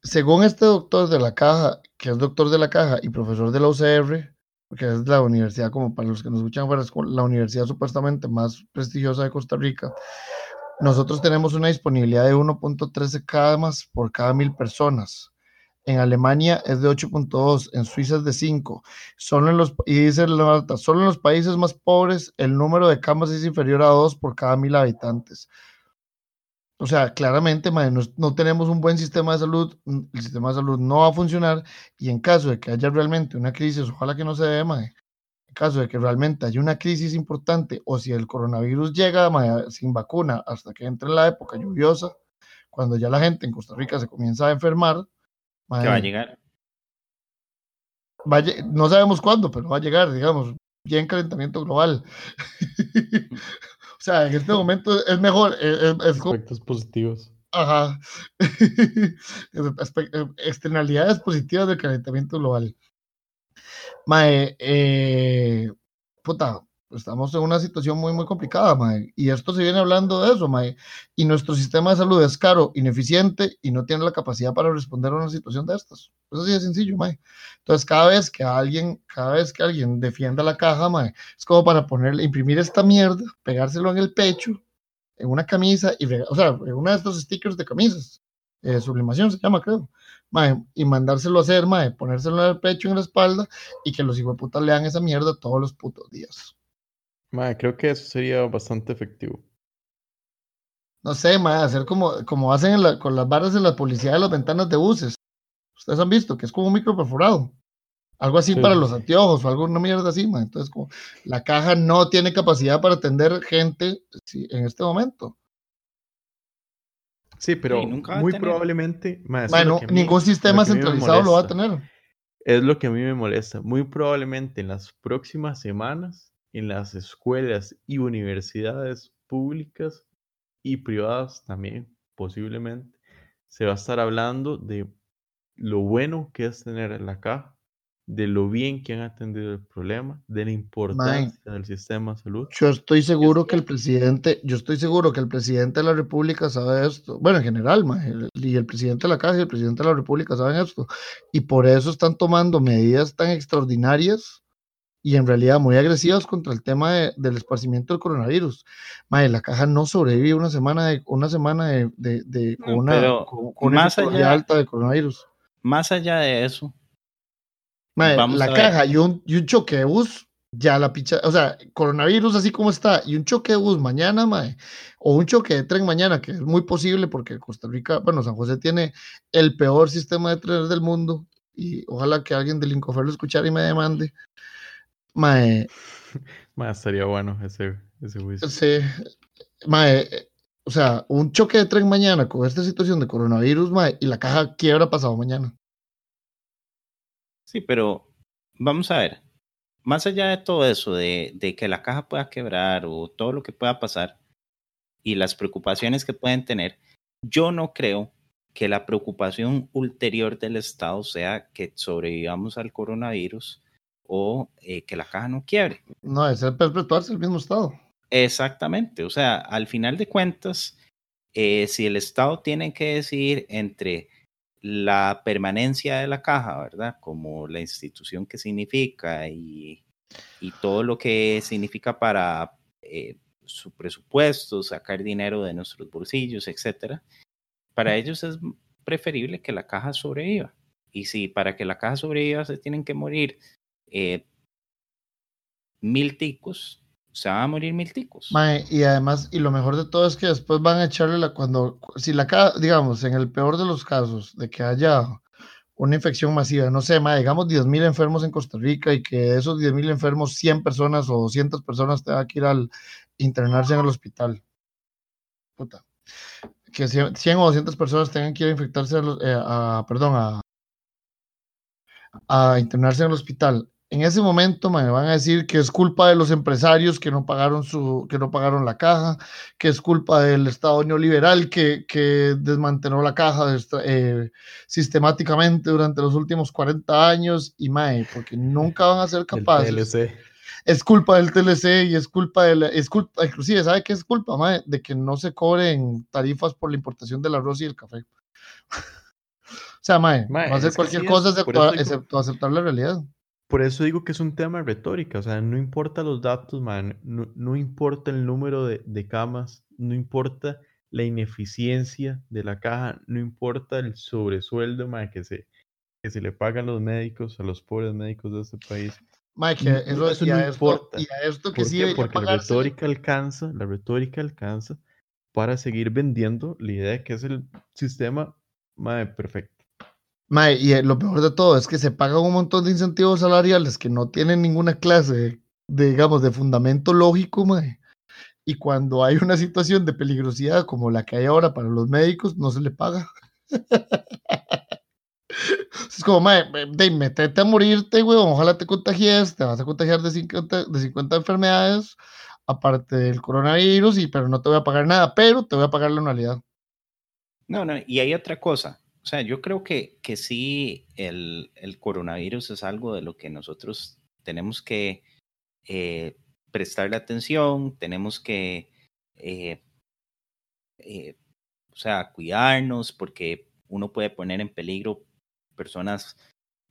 S4: según este doctor de la caja, que es doctor de la caja y profesor de la UCR, que es la universidad, como para los que nos escuchan fuera, es la universidad supuestamente más prestigiosa de Costa Rica, nosotros tenemos una disponibilidad de 1.13 camas por cada mil personas. En Alemania es de 8.2, en Suiza es de 5. Solo en los, y dice solo en los países más pobres el número de camas es inferior a 2 por cada mil habitantes. O sea, claramente, no, tenemos un buen sistema de salud, el sistema de salud no va a funcionar y en caso de que haya realmente una crisis, ojalá que no se dé, en caso de que realmente haya una crisis importante o si el coronavirus llega sin vacuna hasta que entre la época lluviosa, cuando ya la gente en Costa Rica se comienza a enfermar,
S2: ¿qué va a llegar?
S4: no sabemos cuándo, pero va a llegar, digamos, bien calentamiento global. O sea, en este momento es mejor. Es,
S3: Aspectos positivos.
S4: Ajá. Externalidades positivas del calentamiento global. Mae, eh, puta, Estamos en una situación muy, muy complicada, mae. Y esto se viene hablando de eso, mae. Y nuestro sistema de salud es caro, ineficiente y no tiene la capacidad para responder a una situación de estas. Eso sí es sencillo, mae. Entonces, cada vez que alguien, cada vez que alguien defienda la caja, mae, es como para ponerle, imprimir esta mierda, pegárselo en el pecho, en una camisa, y, o sea, en uno de estos stickers de camisas. Eh, sublimación se llama, creo. Mae, y mandárselo a hacer, mae, ponérselo en el pecho, en la espalda, y que los hijos de puta lean esa mierda todos los putos días
S3: creo que eso sería bastante efectivo.
S4: No sé, ma, hacer como, como hacen con las barras de la policía de las ventanas de buses. Ustedes han visto que es como un micro perforado. Algo así para los anteojos o alguna mierda así, ma. Entonces, como la caja no tiene capacidad para atender gente en este momento.
S3: Sí, pero muy probablemente.
S4: bueno, ningún sistema centralizado lo va a tener.
S3: Es lo que a mí me molesta. Muy probablemente en las próximas semanas en las escuelas y universidades públicas y privadas también, posiblemente, se va a estar hablando de lo bueno que es tener la caja, de lo bien que han atendido el problema, de la importancia del sistema de salud.
S4: Yo estoy seguro que el presidente, yo estoy seguro que el presidente de la República sabe esto. Bueno, en general, y el presidente de la caja y el presidente de la República saben esto. Y por eso están tomando medidas tan extraordinarias y en realidad muy agresivas contra el tema del esparcimiento del coronavirus. Madre, la caja no sobrevive una semana de una semana de, de, con una, más allá, alta de coronavirus.
S2: Más allá de eso.
S4: la caja y un, y un choque de bus, ya la picha, o sea, coronavirus así como está, y un choque de bus mañana, madre, o un choque de tren mañana, que es muy posible porque Costa Rica, bueno, San José tiene el peor sistema de trenes del mundo, y ojalá que alguien del Incofer lo escuchara y me demande. Mae.
S3: Mae, estaría bueno ese, ese juicio.
S4: Sí. Mae, o sea, un choque de tren mañana con esta situación de coronavirus, mae, y la caja quiebra pasado mañana.
S2: Sí, pero vamos a ver. Más allá de todo eso, de, de que la caja pueda quebrar o todo lo que pueda pasar y las preocupaciones que pueden tener, yo no creo que la preocupación ulterior del Estado sea que sobrevivamos al coronavirus o eh, que la caja no quiebre.
S4: No, es el perpetuarse el mismo estado.
S2: Exactamente, o sea, al final de cuentas, eh, si el Estado tiene que decidir entre la permanencia de la caja, ¿verdad? Como la institución que significa y, y todo lo que significa para eh, su presupuesto, sacar dinero de nuestros bolsillos, etcétera, para ellos es preferible que la caja sobreviva. Y si para que la caja sobreviva se tienen que morir eh, mil ticos, se van a morir mil ticos.
S4: y además, y lo mejor de todo es que después van a echarle la, cuando, si la, digamos, en el peor de los casos, de que haya una infección masiva, no sé, mae, digamos 10 mil enfermos en Costa Rica y que de esos 10 mil enfermos, 100 personas o 200 personas tengan que ir al internarse en el hospital. Puta. Que 100, o 200 personas tengan que ir a infectarse, eh, a, perdón, a, a internarse en el hospital en ese momento me van a decir que es culpa de los empresarios que no pagaron su, que no pagaron la caja, que es culpa del Estado neoliberal que, que desmanteló la caja eh, sistemáticamente durante los últimos 40 años y mae, porque nunca van a ser capaces. Es culpa del TLC y es culpa de la, es culpa, inclusive, ¿sabe qué es culpa, mae? De que no se cobren tarifas por la importación del arroz y el café. o sea, mae, va a hacer cualquier cosa excepto aceptar la realidad.
S3: Por eso digo que es un tema de retórica, o sea, no importa los datos, man, no, importa el número de, camas, no importa la ineficiencia de la caja, no importa el sobresueldo man, que, se, que se le pagan los médicos, a los pobres médicos de este país.
S4: Mike, eso, no importa. y a esto que sí
S3: Porque la retórica alcanza, la retórica alcanza para seguir vendiendo la idea de que es el sistema más perfecto
S4: y eh, lo peor de todo es que se pagan un montón de incentivos salariales que no tienen ninguna clase, de, digamos, de fundamento lógico, mae. Y cuando hay una situación de peligrosidad como la que hay ahora para los médicos, no se le paga. es como, mae, de metete a morirte, güey, ojalá te contagies, te vas a contagiar de 50, de 50 enfermedades, aparte del coronavirus, y, pero no te voy a pagar nada, pero te voy a pagar la anualidad.
S2: No, no, y hay otra cosa. O sea, yo creo que, que sí, el, el, coronavirus es algo de lo que nosotros tenemos que eh, prestarle atención, tenemos que, eh, eh, o sea, cuidarnos porque uno puede poner en peligro personas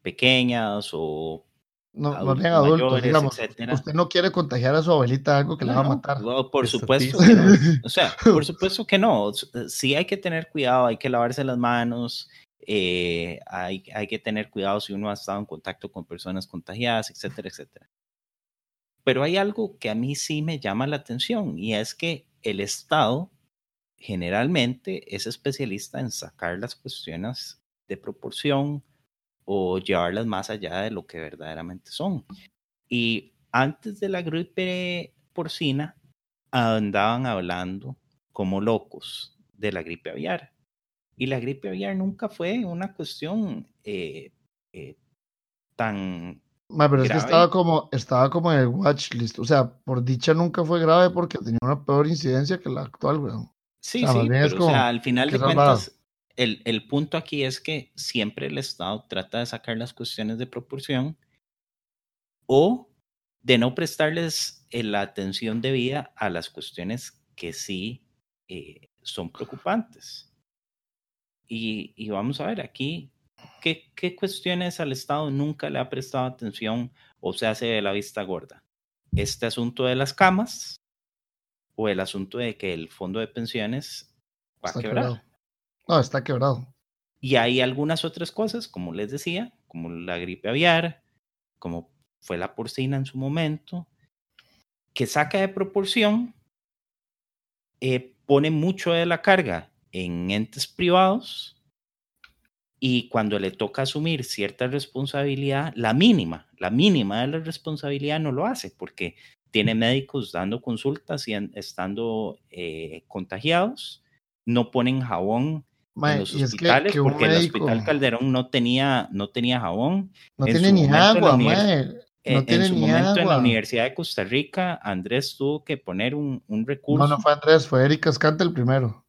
S2: pequeñas o
S4: no, no sean adultos, digamos, usted no quiere contagiar a su abuelita algo que le va a matar.
S2: por supuesto que no. O sea, por supuesto que no. Sí hay que tener cuidado, hay que lavarse las manos, eh, hay, hay que tener cuidado si uno ha estado en contacto con personas contagiadas, etcétera, etcétera. Pero hay algo que a mí sí me llama la atención y es que el Estado generalmente es especialista en sacar las cuestiones de proporción o llevarlas más allá de lo que verdaderamente son. Y antes de la gripe porcina andaban hablando como locos de la gripe aviar. Y la gripe aviar nunca fue una cuestión eh, eh, tan...
S4: pero es que estaba como, estaba como en el watch list. O sea, por dicha nunca fue grave porque tenía una peor incidencia que la actual, weón.
S2: Sí, sí, pero o sea, al final de cuentas, el, el, punto aquí es que siempre el Estado trata de sacar las cuestiones de proporción o de no prestarles eh, la atención debida a las cuestiones que sí eh, son preocupantes. Y, y, vamos a ver aquí ¿qué, qué cuestiones al Estado nunca le ha prestado atención o se hace de la vista gorda. Este asunto de las camas, o el asunto de que el fondo de pensiones va a quebrar.
S4: Quebrado. No, está quebrado.
S2: Y hay algunas otras cosas, como les decía, como la gripe aviar, como fue la porcina en su momento, que saca de proporción, eh, pone mucho de la carga en entes privados y cuando le toca asumir cierta responsabilidad, la mínima, la mínima de la responsabilidad no lo hace, porque tiene médicos dando consultas y estando eh, contagiados, no ponen jabón en los hospitales porque el hospital Calderón no tenía, no tenía jabón.
S4: No tiene ni agua, mae.
S2: No en, tiene en su momento en la Universidad de Costa Rica, Andrés tuvo que poner un, un recurso.
S4: No, no fue Andrés, fue Erika Escante el primero.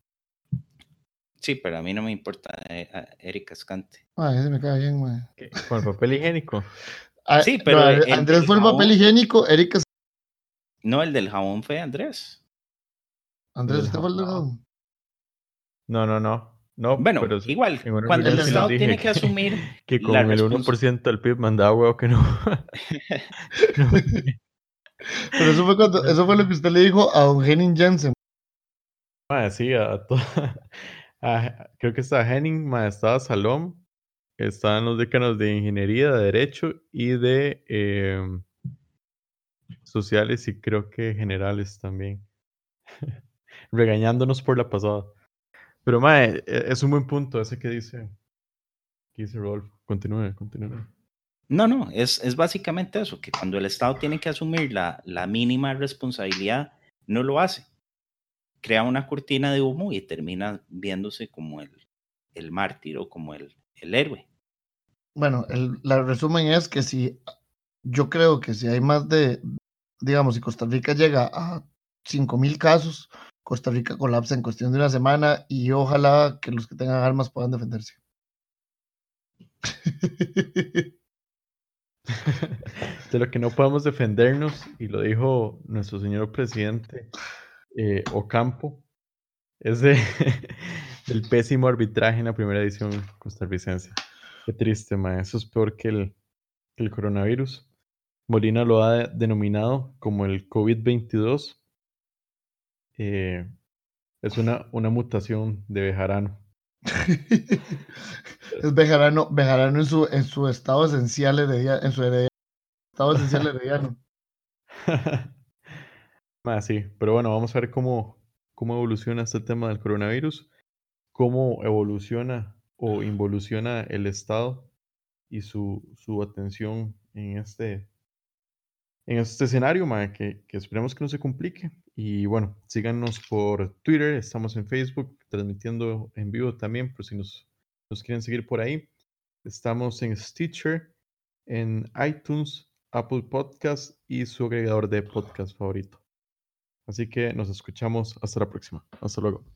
S2: Sí, pero a mí no me importa eh, Erika Escante.
S4: Ah, ese me cae bien, mae.
S3: Con el papel higiénico.
S4: Ah, sí, pero. Andrés fue el papel higiénico, Erika
S2: no, el del jabón fue Andrés.
S4: Andrés, ¿te fue el del jabón?
S3: No, no, no. No,
S2: bueno, pero igual, cuando el Estado tiene que asumir
S3: que con el 1% del PIB manda agua que no.
S4: Pero eso fue, cuando, eso fue lo que usted le dijo a don Henning Jensen.
S3: Ah, sí, a, todo, creo que está Henning, ma, estaba Salom, estaban los decanos de Ingeniería, de Derecho y de eh, sociales y creo que generales también. Regañándonos por la pasada. Pero mae, e, es un buen punto ese que dice, que dice Rolf. Continúe, continúe.
S2: No, no, es, es básicamente eso, que cuando el Estado tiene que asumir la, la mínima responsabilidad, no lo hace. Crea una cortina de humo y termina viéndose como el, el mártir o como el, el héroe.
S4: Bueno, el la resumen es que si yo creo que si hay más de digamos, si Costa Rica llega a 5.000 casos, Costa Rica colapsa en cuestión de una semana y ojalá que los que tengan armas puedan defenderse.
S3: de lo que no podemos defendernos, y lo dijo nuestro señor presidente eh, Ocampo, es de, del pésimo arbitraje en la primera edición costarricense. Qué triste, ma. Eso es peor el, que el coronavirus. Molina lo ha denominado como el COVID-22. Eh, es una, una mutación de Bejarano.
S4: es Bejarano, Bejarano en su, en su estado esencial en su estado esencial herediano.
S3: ah, sí, pero bueno, vamos a ver cómo, cómo evoluciona este tema del coronavirus, cómo evoluciona o involuciona el Estado y su, su atención en este en este escenario, que, esperemos que no se complique. Y bueno, síganos por Twitter, estamos en Facebook, transmitiendo en vivo también, por si nos, quieren seguir por ahí. Estamos en Stitcher, en iTunes, Apple Podcast y su agregador de podcast favorito. Así que nos escuchamos hasta la próxima. Hasta luego.